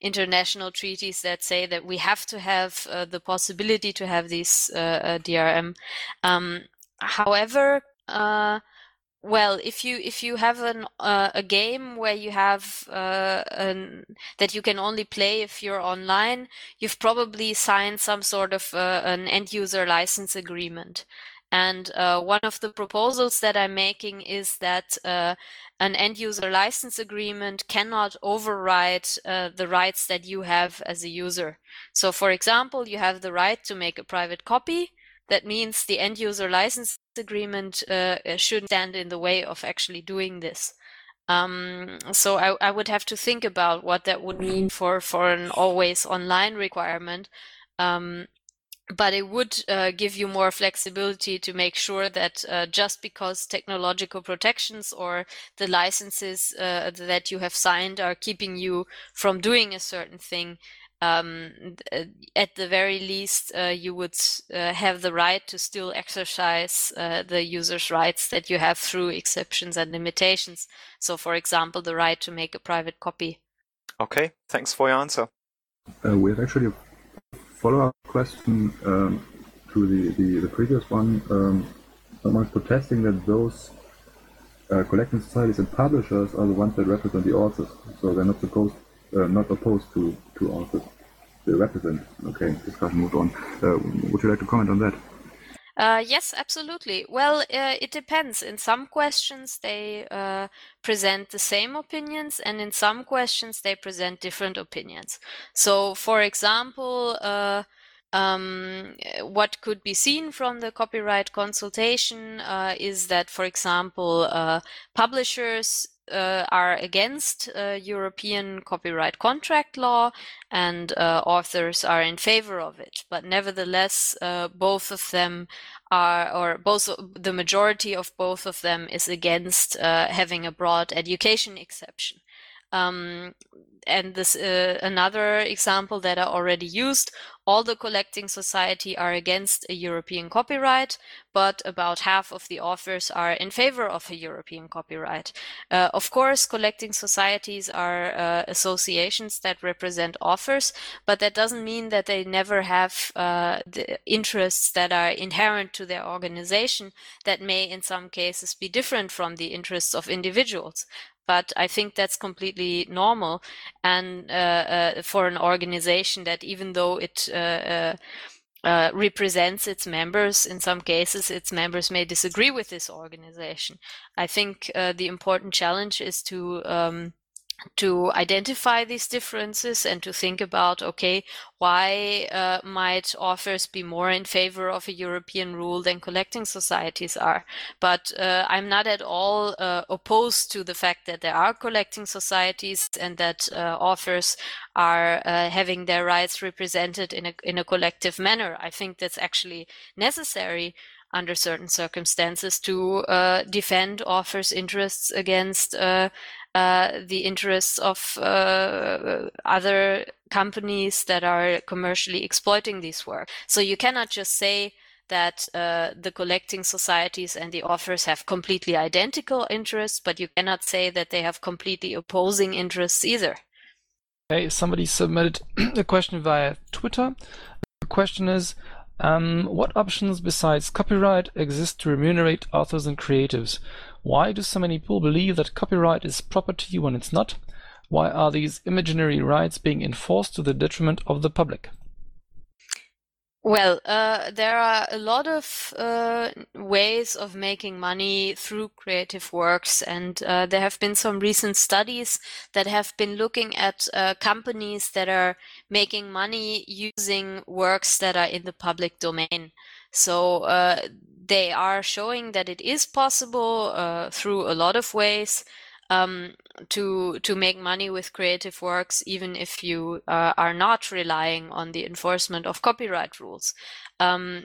international treaties that say that we have to have the possibility to have these DRM. Um, however, uh, well, if you if you have an uh, a game where you have uh, an, that you can only play if you're online, you've probably signed some sort of uh, an end user license agreement. And uh, one of the proposals that I'm making is that uh, an end user license agreement cannot override uh, the rights that you have as a user. So, for example, you have the right to make a private copy. That means the end user license agreement uh, uh, shouldn't stand in the way of actually doing this. Um, so I, I, would have to think about what that would mean for, for an always online requirement. Um, but it would uh, give you more flexibility to make sure that uh, just because technological protections or the licenses uh, that you have signed are keeping you from doing a certain thing, um, uh, at the very least, uh, you would uh, have the right to still exercise uh, the user's rights that you have through exceptions and limitations. So, for example, the right to make a private copy. Okay, thanks for your answer. Uh, we have actually a follow-up question um, to the, the, the, previous one. Um, someone's protesting that those uh, collecting societies and publishers are the ones that represent the authors, so they're not supposed, not opposed to, to authors represent. Okay, discussion moved on. Uh, would you like to comment on that? Uh, yes, absolutely. Well, uh, it depends. In some questions, they uh, present the same opinions, and in some questions, they present different opinions. So, for example, uh, um, what could be seen from the copyright consultation uh, is that, for example, uh, publishers uh, are against uh, European copyright contract law and uh, authors are in favor of it. But nevertheless, uh, both of them are, or both the majority of both of them is against uh, having a broad education exception. Um, and this uh, another example that I already used. All the collecting society are against a European copyright, but about half of the authors are in favor of a European copyright. Uh, of course, collecting societies are uh, associations that represent authors, but that doesn't mean that they never have uh, the interests that are inherent to their organization that may in some cases be different from the interests of individuals but I think that's completely normal. And uh, uh, for an organization that, even though it uh, uh, uh, represents its members, in some cases, its members may disagree with this organization. I think the important challenge is to um, to identify these differences and to think about okay why uh, might authors be more in favor of a european rule than collecting societies are? But uh, i'm not at all uh, opposed to the fact that there are collecting societies and that uh, authors are uh, having their rights represented in a in a collective manner. I think that's actually necessary under certain circumstances to uh, defend authors' interests against uh, the interests of uh, other companies that are commercially exploiting this work. So you cannot just say that uh, the collecting societies and the authors have completely identical interests, but you cannot say that they have completely opposing interests either. Okay, somebody submitted a question via Twitter. The question is um, what options besides copyright exist to remunerate authors and creatives? Why do so many people believe that copyright is property when it's not? Why are these imaginary rights being enforced to the detriment of the public? Well, uh, there are a lot of uh, ways of making money through creative works, and uh, there have been some recent studies that have been looking at uh, companies that are making money using works that are in the public domain. So uh, they are showing that it is possible uh, through a lot of ways um, to to make money with creative works, even if you uh, are not relying on the enforcement of copyright rules. Um,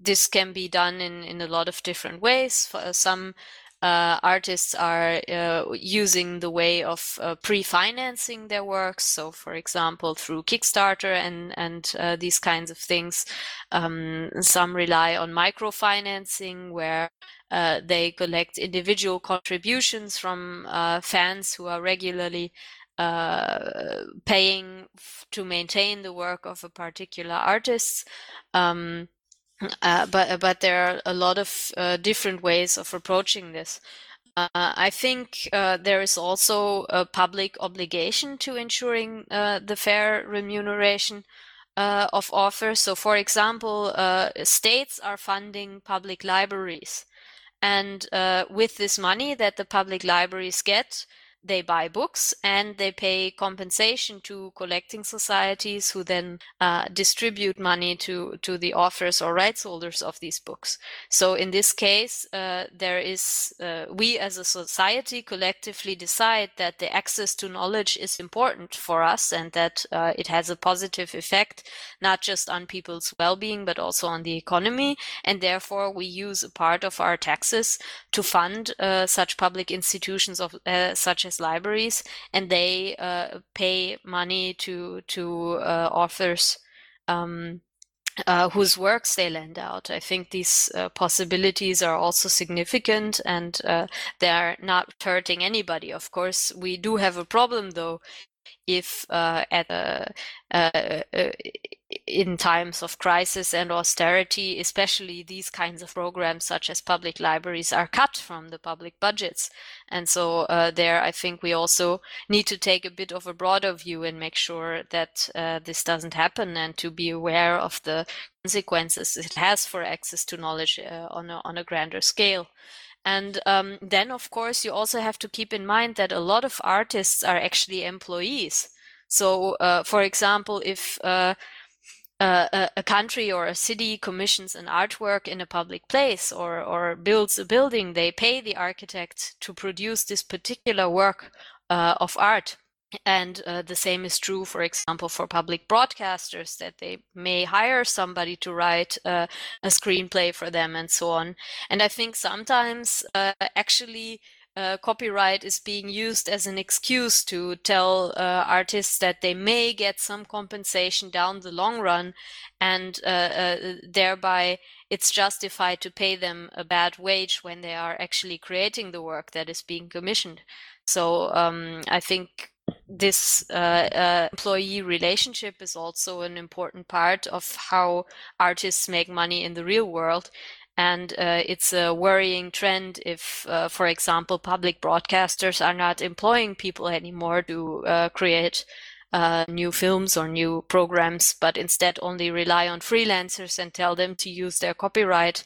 this can be done in in a lot of different ways. For some uh, artists are uh, using the way of uh, pre-financing their works. So, for example, through Kickstarter and and uh, these kinds of things. Um, some rely on microfinancing, where uh, they collect individual contributions from uh, fans who are regularly paying to maintain the work of a particular artist. Um, uh, but but there are a lot of uh, different ways of approaching this. Uh, I think uh, there is also a public obligation to ensuring uh, the fair remuneration uh, of authors. So, for example, states are funding public libraries, and with this money that the public libraries get, they buy books and they pay compensation to collecting societies who then uh, distribute money to, to the authors or rights holders of these books. So in this case, uh, there is, uh, we as a society collectively decide that the access to knowledge is important for us and that uh, it has a positive effect, not just on people's well-being, but also on the economy. And therefore we use a part of our taxes to fund uh, such public institutions of uh, such as libraries, and they uh, pay money to to uh, authors. Um, uh, whose works they lend out. I think these uh, possibilities are also significant and uh, they are not hurting anybody. Of course, we do have a problem though if uh, at a, uh, uh, in times of crisis and austerity, especially these kinds of programs such as public libraries are cut from the public budgets. And so uh, there, I think we also need to take a bit of a broader view and make sure that uh, this doesn't happen and to be aware of the consequences it has for access to knowledge uh, on, a, on a grander scale. And um, then, of course, you also have to keep in mind that a lot of artists are actually employees. So, uh, for example, if uh, uh, a country or a city commissions an artwork in a public place or, or builds a building, they pay the architect to produce this particular work uh, of art. And uh, the same is true, for example, for public broadcasters that they may hire somebody to write uh, a screenplay for them and so on. And I think sometimes uh, actually uh, copyright is being used as an excuse to tell uh, artists that they may get some compensation down the long run, and uh, thereby it's justified to pay them a bad wage when they are actually creating the work that is being commissioned. So um, I think this uh, uh, employee relationship is also an important part of how artists make money in the real world. And uh, it's a worrying trend if, uh, for example, public broadcasters are not employing people anymore to uh, create uh, new films or new programs, but instead only rely on freelancers and tell them to use their copyright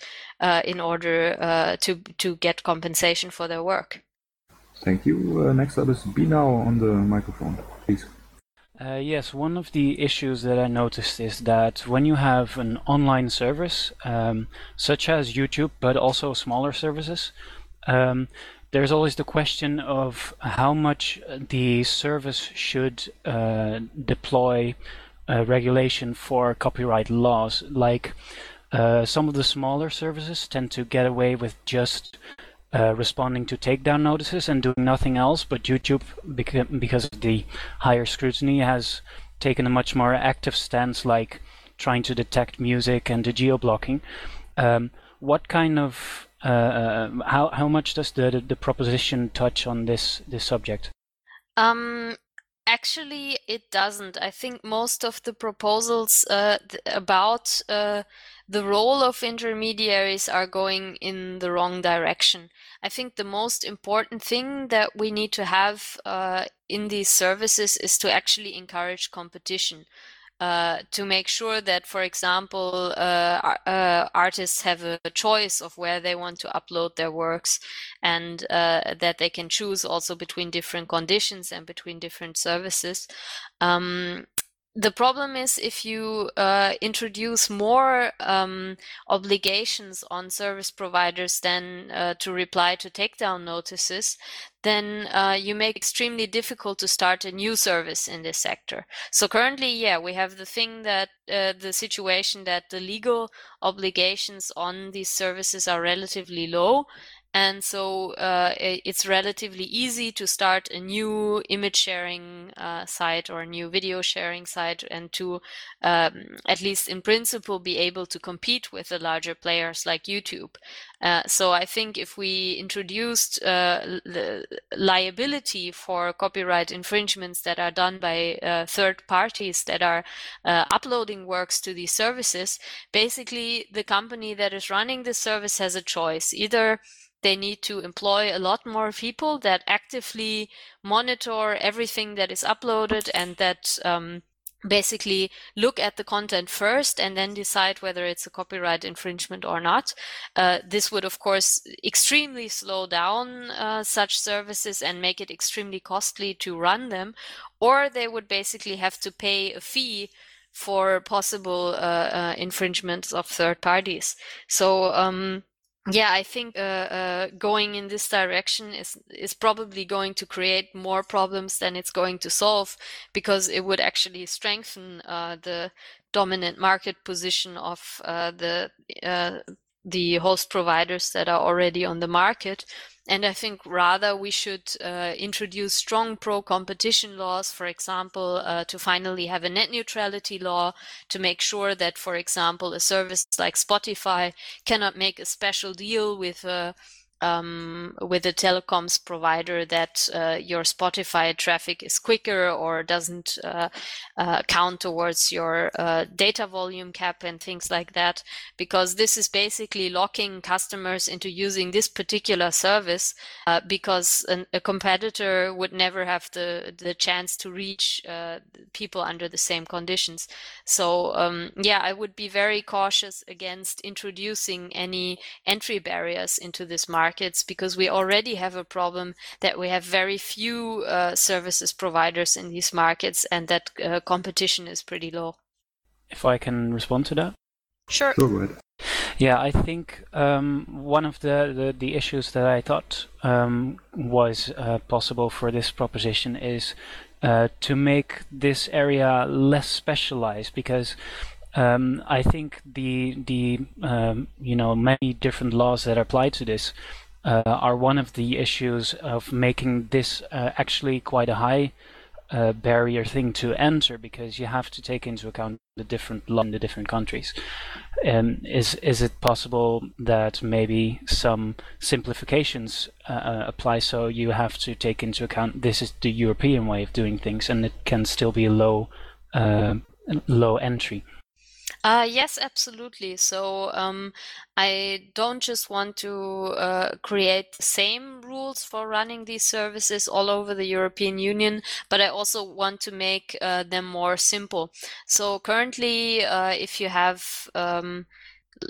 in order to to get compensation for their work. Thank you. Uh, next up is Binao on the microphone, please. Uh, yes, one of the issues that I noticed is that when you have an online service, um, such as YouTube, but also smaller services, um, there's always the question of how much the service should uh, deploy uh, regulation for copyright laws. Like uh, some of the smaller services tend to get away with just uh, responding to takedown notices and doing nothing else. But YouTube, because of the higher scrutiny, has taken a much more active stance, like trying to detect music and the geo blocking. Um, what kind of uh, uh, how how much does the the proposition touch on this this subject? Um, actually, it doesn't. I think most of the proposals uh, th- about uh, the role of intermediaries are going in the wrong direction. I think the most important thing that we need to have uh, in these services is to actually encourage competition. Uh, to make sure that, for example, uh, uh, artists have a choice of where they want to upload their works and uh, that they can choose also between different conditions and between different services. Um, the problem is if you uh, introduce more um, obligations on service providers than uh, to reply to takedown notices, then uh, you make it extremely difficult to start a new service in this sector. So currently, yeah, we have the thing that uh, the situation that the legal obligations on these services are relatively low, and so uh, it's relatively easy to start a new image sharing uh, site or a new video sharing site and to um, at least in principle be able to compete with the larger players like youtube. Uh, so i think if we introduced uh, liability for copyright infringements that are done by uh, third parties that are uh, uploading works to these services basically the company that is running the service has a choice. Either they need to employ a lot more people that actively monitor everything that is uploaded and that um, basically look at the content first and then decide whether it's a copyright infringement or not. Uh, this would, of course, extremely slow down uh, such services and make it extremely costly to run them, or they would basically have to pay a fee for possible uh, uh infringements of third parties. So, um, yeah, I think uh, uh, going in this direction is is probably going to create more problems than it's going to solve because it would actually strengthen uh, the dominant market position of uh, the uh, the host providers that are already on the market and I think rather we should uh, introduce strong pro competition laws, for example, uh, to finally have a net neutrality law to make sure that, for example, a service like Spotify cannot make a special deal with a um, with a telecoms provider that uh, your Spotify traffic is quicker or doesn't uh, uh, count towards your uh, data volume cap and things like that, because this is basically locking customers into using this particular service uh, because an, a competitor would never have the, the chance to reach uh, people under the same conditions. So, um, yeah, I would be very cautious against introducing any entry barriers into this market markets because we already have a problem that we have very few uh, services providers in these markets and that uh, competition is pretty low. If I can respond to that? Sure. Sure, Yeah, I think um, one of the, the, the, issues that I thought um, was uh, possible for this proposition is uh, to make this area less specialized because um, I think the the um, you know many different laws that apply to this uh, are one of the issues of making this uh, actually quite a high uh, barrier thing to enter because you have to take into account the different law in the different countries. Um, is is it possible that maybe some simplifications uh, uh, apply? So you have to take into account this is the European way of doing things, and it can still be a low uh, low entry. Uh, yes, absolutely. So um, I don't just want to uh, create the same rules for running these services all over the European Union, but I also want to make uh, them more simple. So currently, uh, if you have um,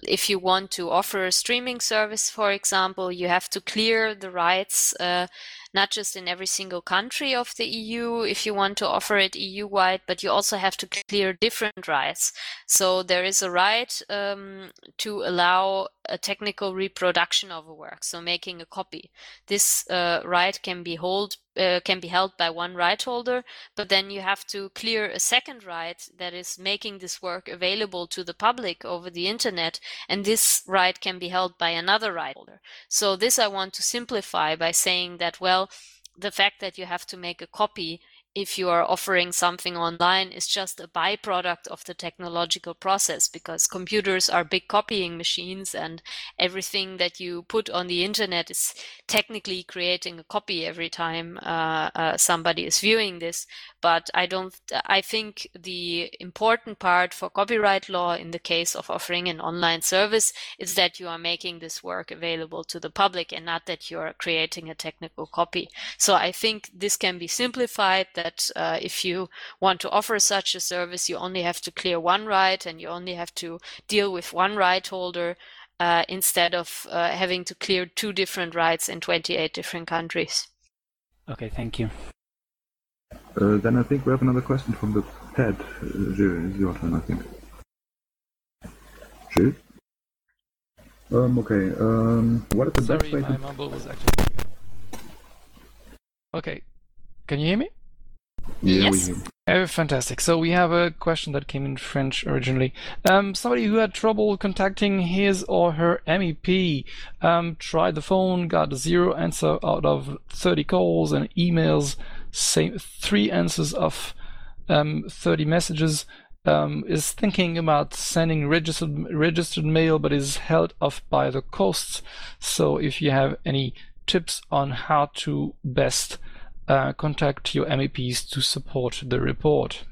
if you want to offer a streaming service, for example, you have to clear the rights uh, not just in every single country of the EU if you want to offer it EU wide, but you also have to clear different rights. So there is a right um, to allow a technical reproduction of a work, so making a copy. This uh, right can be hold uh, can be held by one right holder, but then you have to clear a second right that is making this work available to the public over the internet, and this right can be held by another right holder. So this I want to simplify by saying that well, the fact that you have to make a copy if you are offering something online is just a byproduct of the technological process because computers are big copying machines and everything that you put on the internet is technically creating a copy every time uh, uh, somebody is viewing this. But i don't i think the important part for copyright law in the case of offering an online service is that you are making this work available to the public and not that you're creating a technical copy. So i think this can be simplified that uh, if you want to offer such a service, you only have to clear one right and you only have to deal with one right holder uh, instead of uh, having to clear two different rights in 28 different countries. Okay, thank you. Uh, then I think we have another question from the pad. Uh, it's your turn, I think. Gilles? Um, okay, um, what is the Sorry, best way my to... mumble was actually. Okay, can you hear me? Yeah, Yes. we Oh, fantastic. So we have a question that came in French originally. Um, somebody who had trouble contacting his or her MEP um, tried the phone, got zero answer out of 30 calls and emails, same three answers of um, 30 messages. Um, is thinking about sending registered registered mail, but is held off by the costs. So if you have any tips on how to best uh, contact your MEPs to support the report.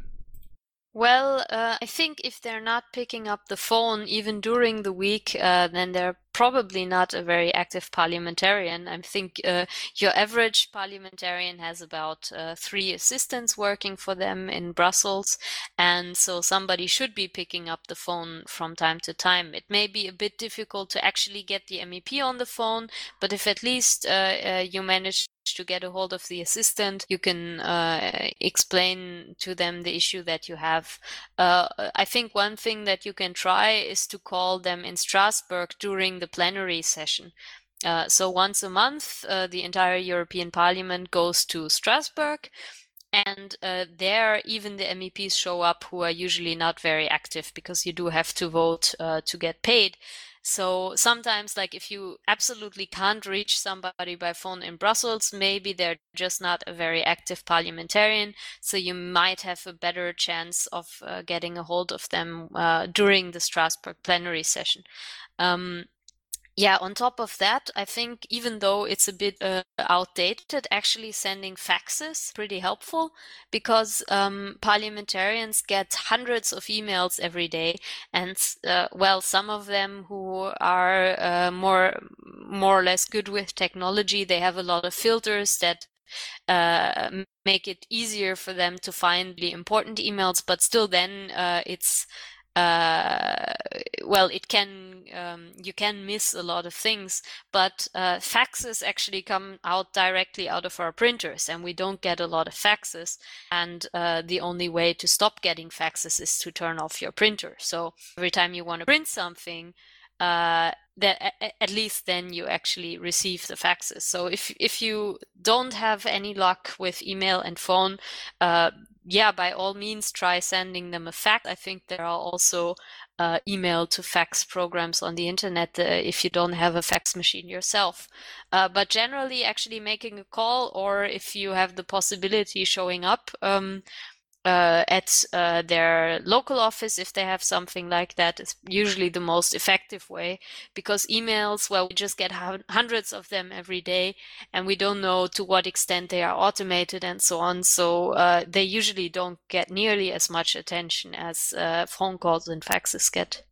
Well, uh, I think if they're not picking up the phone even during the week, uh, then they're probably not a very active parliamentarian. I think uh, your average parliamentarian has about uh, three assistants working for them in Brussels, and so somebody should be picking up the phone from time to time. It may be a bit difficult to actually get the MEP on the phone, but if at least uh, uh, you manage to get a hold of the assistant, you can uh, explain to them the issue that you have. Uh, I think one thing that you can try is to call them in Strasbourg during the plenary session. Uh, so once a month, uh, the entire European Parliament goes to Strasbourg. And uh, there, even the MEPs show up who are usually not very active because you do have to vote uh, to get paid. So sometimes, like if you absolutely can't reach somebody by phone in Brussels, maybe they're just not a very active parliamentarian. So you might have a better chance of uh, getting a hold of them uh, during the Strasbourg plenary session. Um, yeah, on top of that, I think even though it's a bit uh, outdated, actually sending faxes pretty helpful because um, parliamentarians get hundreds of emails every day, and uh, well, some of them who are uh, more more or less good with technology, they have a lot of filters that uh, make it easier for them to find the important emails, but still, then uh, it's uh, well, it can um, you can miss a lot of things, but uh, faxes actually come out directly out of our printers, and we don't get a lot of faxes. And uh, the only way to stop getting faxes is to turn off your printer. So every time you want to print something. uh, that at least then you actually receive the faxes. So if if you don't have any luck with email and phone, uh, yeah, by all means try sending them a fax. I think there are also uh, email to fax programs on the internet uh, if you don't have a fax machine yourself. Uh, but generally, actually making a call or if you have the possibility showing up um, uh, at uh, their local office if they have something like that. Is usually the most effective way because emails well we just get hundreds of them every day and we don't know to what extent they are automated and so on. So uh, they usually don't get nearly as much attention as uh, phone calls and faxes get.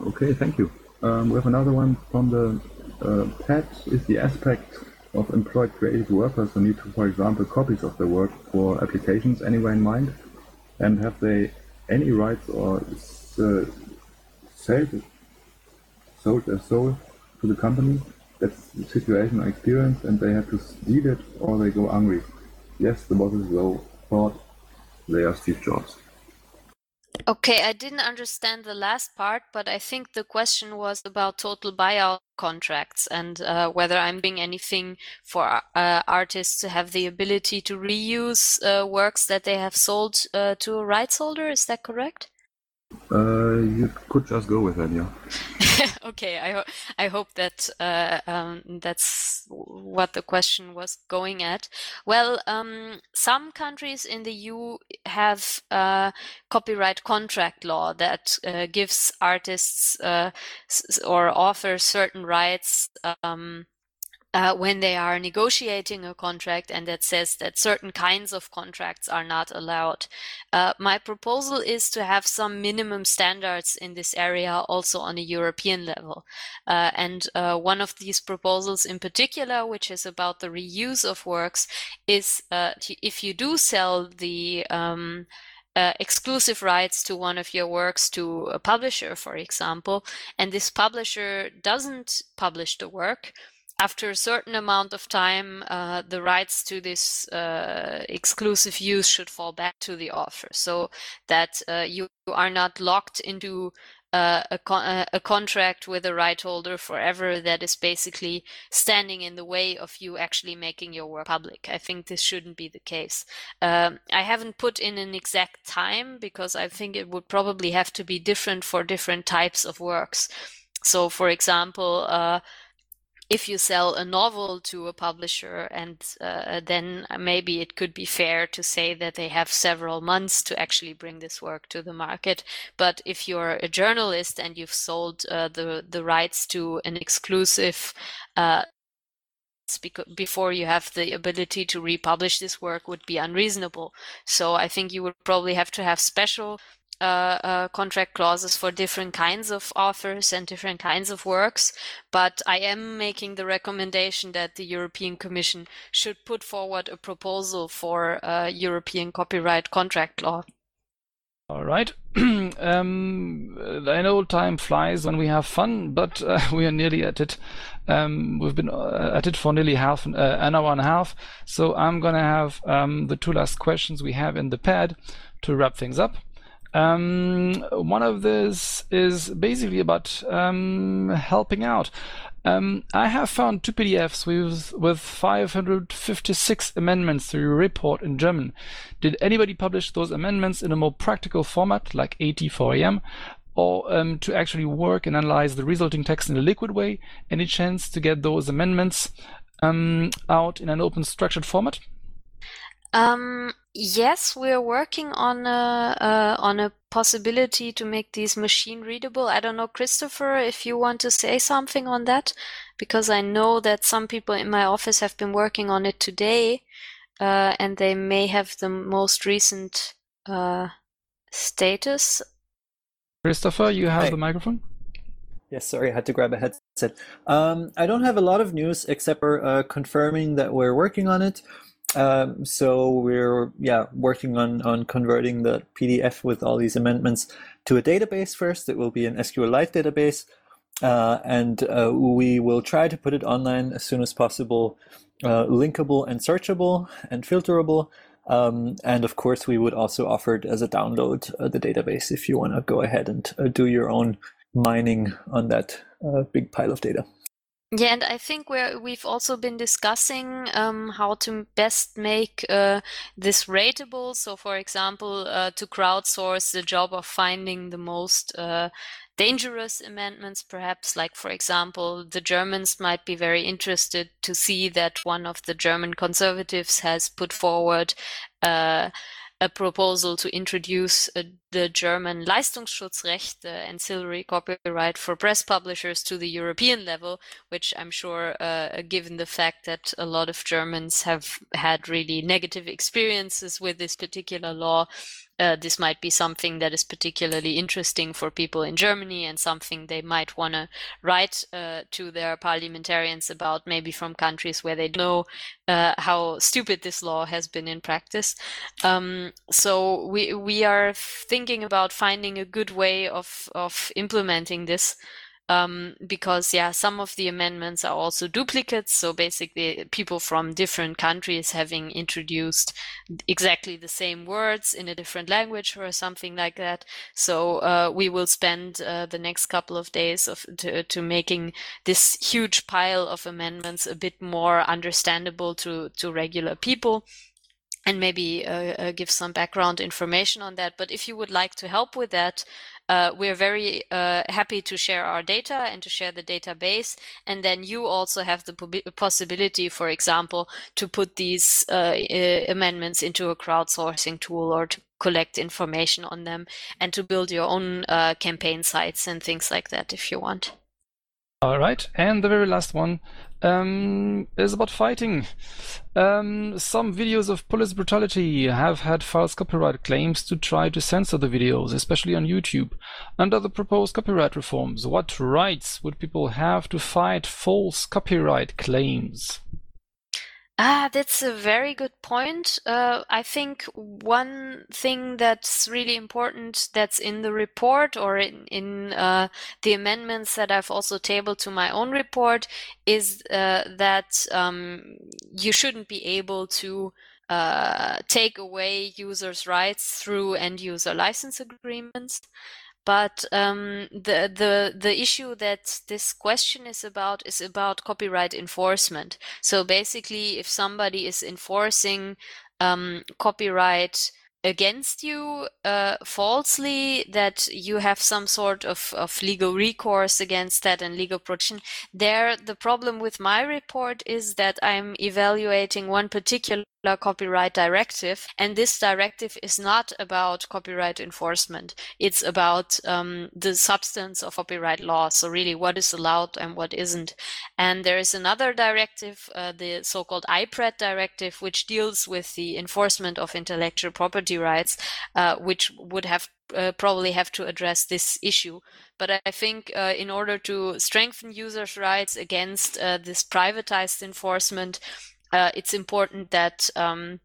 Okay thank you. Um, we have another one from the uh, pad is the aspect of employed creative workers who need to, for example, copies of their work for applications anywhere in mind? And have they any rights or uh, sold, sold their soul to the company? That's the situation I experienced, and they have to steal it or they go hungry. Yes, the bosses though thought they are Steve Jobs. Okay, I didn't understand the last part, but I think the question was about total buyout contracts and uh, whether I'm doing anything for uh, artists to have the ability to reuse uh, works that they have sold uh, to a rights holder. Is that correct? Uh, you could just go with that, yeah. okay, I, ho- I hope that uh, um, that's what the question was going at. Well, um, some countries in the EU have uh, copyright contract law that uh, gives artists uh, or authors certain rights. Um, uh, when they are negotiating a contract and that says that certain kinds of contracts are not allowed. Uh, my proposal is to have some minimum standards in this area also on a European level. Uh, and uh, one of these proposals in particular, which is about the reuse of works, is uh, if you do sell the um, uh, exclusive rights to one of your works to a publisher, for example, and this publisher doesn't publish the work, after a certain amount of time, uh, the rights to this uh, exclusive use should fall back to the author, so that uh, you are not locked into uh, a, con- uh, a, contract with a right holder forever that is basically standing in the way of you actually making your work public. I think this shouldn't be the case. Um, I haven't put in an exact time because I think it would probably have to be different for different types of works. So, for example, uh, if you sell a novel to a publisher and uh, then maybe it could be fair to say that they have several months to actually bring this work to the market. But if you're a journalist and you've sold uh, the the rights to an exclusive uh, before you have the ability to republish this work would be unreasonable. So i think you would probably have to have special uh, uh, contract clauses for different kinds of authors and different kinds of works. But I am making the recommendation that the European Commission should put forward a proposal for uh, European copyright contract law. All right. um, I know time flies when we have fun, but uh, we are nearly at it. Um, we've been uh, at it for nearly half uh, an hour and a half. So I'm going to have um, the two last questions we have in the pad to wrap things up. Um, one of this is basically about um, helping out. Um, I have found two PDFs with with 556 amendments to your report in German. Did anybody publish those amendments in a more practical format, like AT4AM, or um, to actually work and analyze the resulting text in a liquid way? Any chance to get those amendments um, out in an open structured format? Um, yes, we're working on a uh, on a possibility to make these machine readable. I don't know, Christopher, if you want to say something on that, because I know that some people in my office have been working on it today, uh, and they may have the most recent uh, status. Christopher, you have Hi. the microphone. Yes, sorry, I had to grab a headset. Um, I don't have a lot of news except for uh, confirming that we're working on it. Um, so we're yeah working on on converting the PDF with all these amendments to a database first. It will be an SQLite database, uh, and uh, we will try to put it online as soon as possible, uh, linkable and searchable and filterable. Um, and of course, we would also offer it as a download uh, the database if you want to go ahead and uh, do your own mining on that uh, big pile of data. Yeah, and I think we're, we've also been discussing um, how to best make uh, this rateable. So, for example, uh, to crowdsource the job of finding the most uh, dangerous amendments, perhaps, like, for example, the Germans might be very interested to see that one of the German conservatives has put forward uh, a proposal to introduce uh, the German Leistungsschutzrecht, the ancillary copyright for press publishers, to the European level, which I'm sure, uh, given the fact that a lot of Germans have had really negative experiences with this particular law, uh, this might be something that is particularly interesting for people in Germany and something they might want to write uh, to their parliamentarians about, maybe from countries where they know uh, how stupid this law has been in practice. Um, so we we are thinking about finding a good way of of implementing this um, because yeah, some of the amendments are also duplicates. So basically, people from different countries having introduced exactly the same words in a different language or something like that. So uh, we will spend uh, the next couple of days of to, to making this huge pile of amendments a bit more understandable to to regular people and maybe uh, uh, give some background information on that. But if you would like to help with that, uh, we're very uh, happy to share our data and to share the database. And then you also have the possibility, for example, to put these uh, amendments into a crowdsourcing tool or to collect information on them and to build your own uh, campaign sites and things like that if you want. All right, and the very last one um, is about fighting. Um, some videos of police brutality have had false copyright claims to try to censor the videos, especially on YouTube. Under the proposed copyright reforms, what rights would people have to fight false copyright claims? Ah, that's a very good point. Uh, I think one thing that's really important that's in the report or in, in uh, the amendments that I've also tabled to my own report is uh, that um, you shouldn't be able to uh, take away users' rights through end user license agreements. But um, the the the issue that this question is about is about copyright enforcement. So basically, if somebody is enforcing um, copyright against you uh, falsely that you have some sort of, of legal recourse against that and legal protection. There the problem with my report is that i'm evaluating one particular copyright directive and this directive is not about copyright enforcement. It's about um, the substance of copyright law so really what is allowed and what isn't. And there is another directive uh, the so-called IPRED directive which deals with the enforcement of intellectual property rights uh, which would have uh, probably have to address this issue. But I think uh, in order to strengthen users' rights against uh, this privatized enforcement, uh, it's important that um,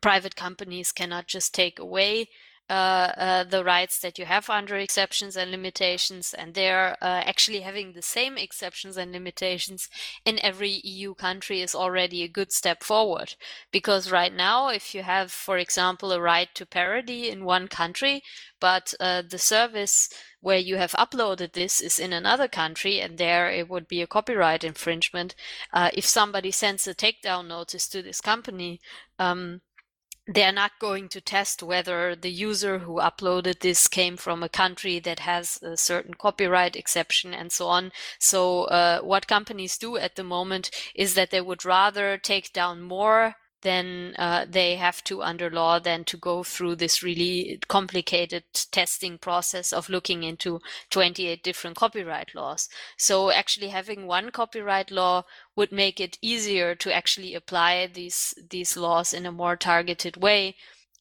private companies cannot just take away the rights that you have under exceptions and limitations, and they're uh, actually having the same exceptions and limitations in every EU country is already a good step forward. Because right now, if you have, for example, a right to parody in one country, but uh, the service where you have uploaded this is in another country and there it would be a copyright infringement. Uh, if somebody sends a takedown notice to this company, um, they're not going to test whether the user who uploaded this came from a country that has a certain copyright exception and so on. So, uh, what companies do at the moment is that they would rather take down more then uh, they have to under law then to go through this really complicated testing process of looking into 28 different copyright laws. So actually having one copyright law would make it easier to actually apply these these laws in a more targeted way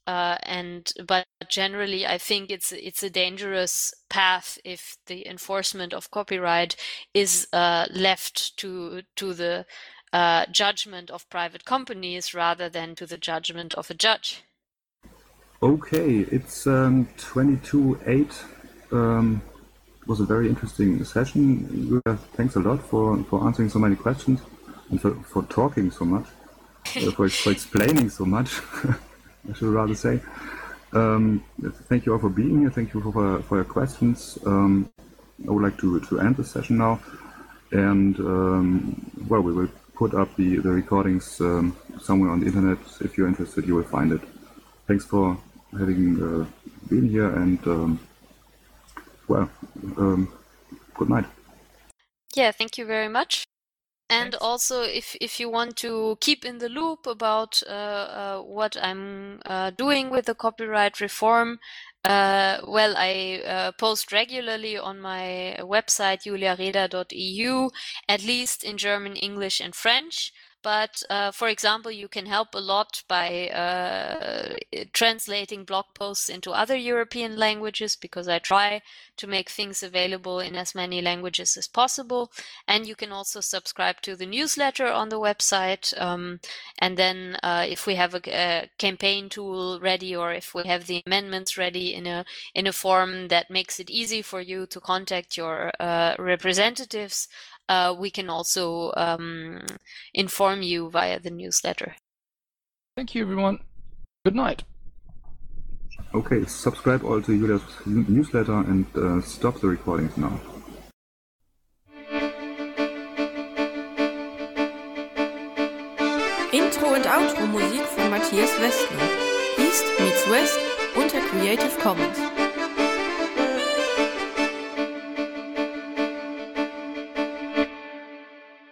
uh, and but generally I think it's it's a dangerous path if the enforcement of copyright is uh, left to to the uh, judgment of private companies rather than to the judgment of a judge. Okay, it's um, 22.8. Um, it was a very interesting session. thanks a lot for, for answering so many questions and for, for talking so much, uh, for, for explaining so much, I should rather say. Um, thank you all for being here. Thank you for, for, your questions. Um, I would like to, to end the session now. And, um, well, we will put up the, the recordings um, somewhere on the internet. If you're interested, you will find it. Thanks for having uh, been here and, um, well, um, good night. Yeah, thank you very much. And also, if if you want to keep in the loop about uh, uh, what I'm uh, doing with the copyright reform, uh, well, I uh, post regularly on my website juliareda.eu, at least in German, English, and French. But uh, for example, you can help a lot by uh, translating blog posts into other European languages because I try to make things available in as many languages as possible. And you can also subscribe to the newsletter on the website. Um, and then uh, if we have a, a, campaign tool ready or if we have the amendments ready in a in a form that makes it easy for you to contact your uh, representatives, uh, we can also um, inform you via the newsletter. Thank you, everyone. Good night. Okay, subscribe all to Julia's newsletter and uh, stop the recordings now. Intro und Outro Musik von Matthias Westner. East meets West unter Creative Commons.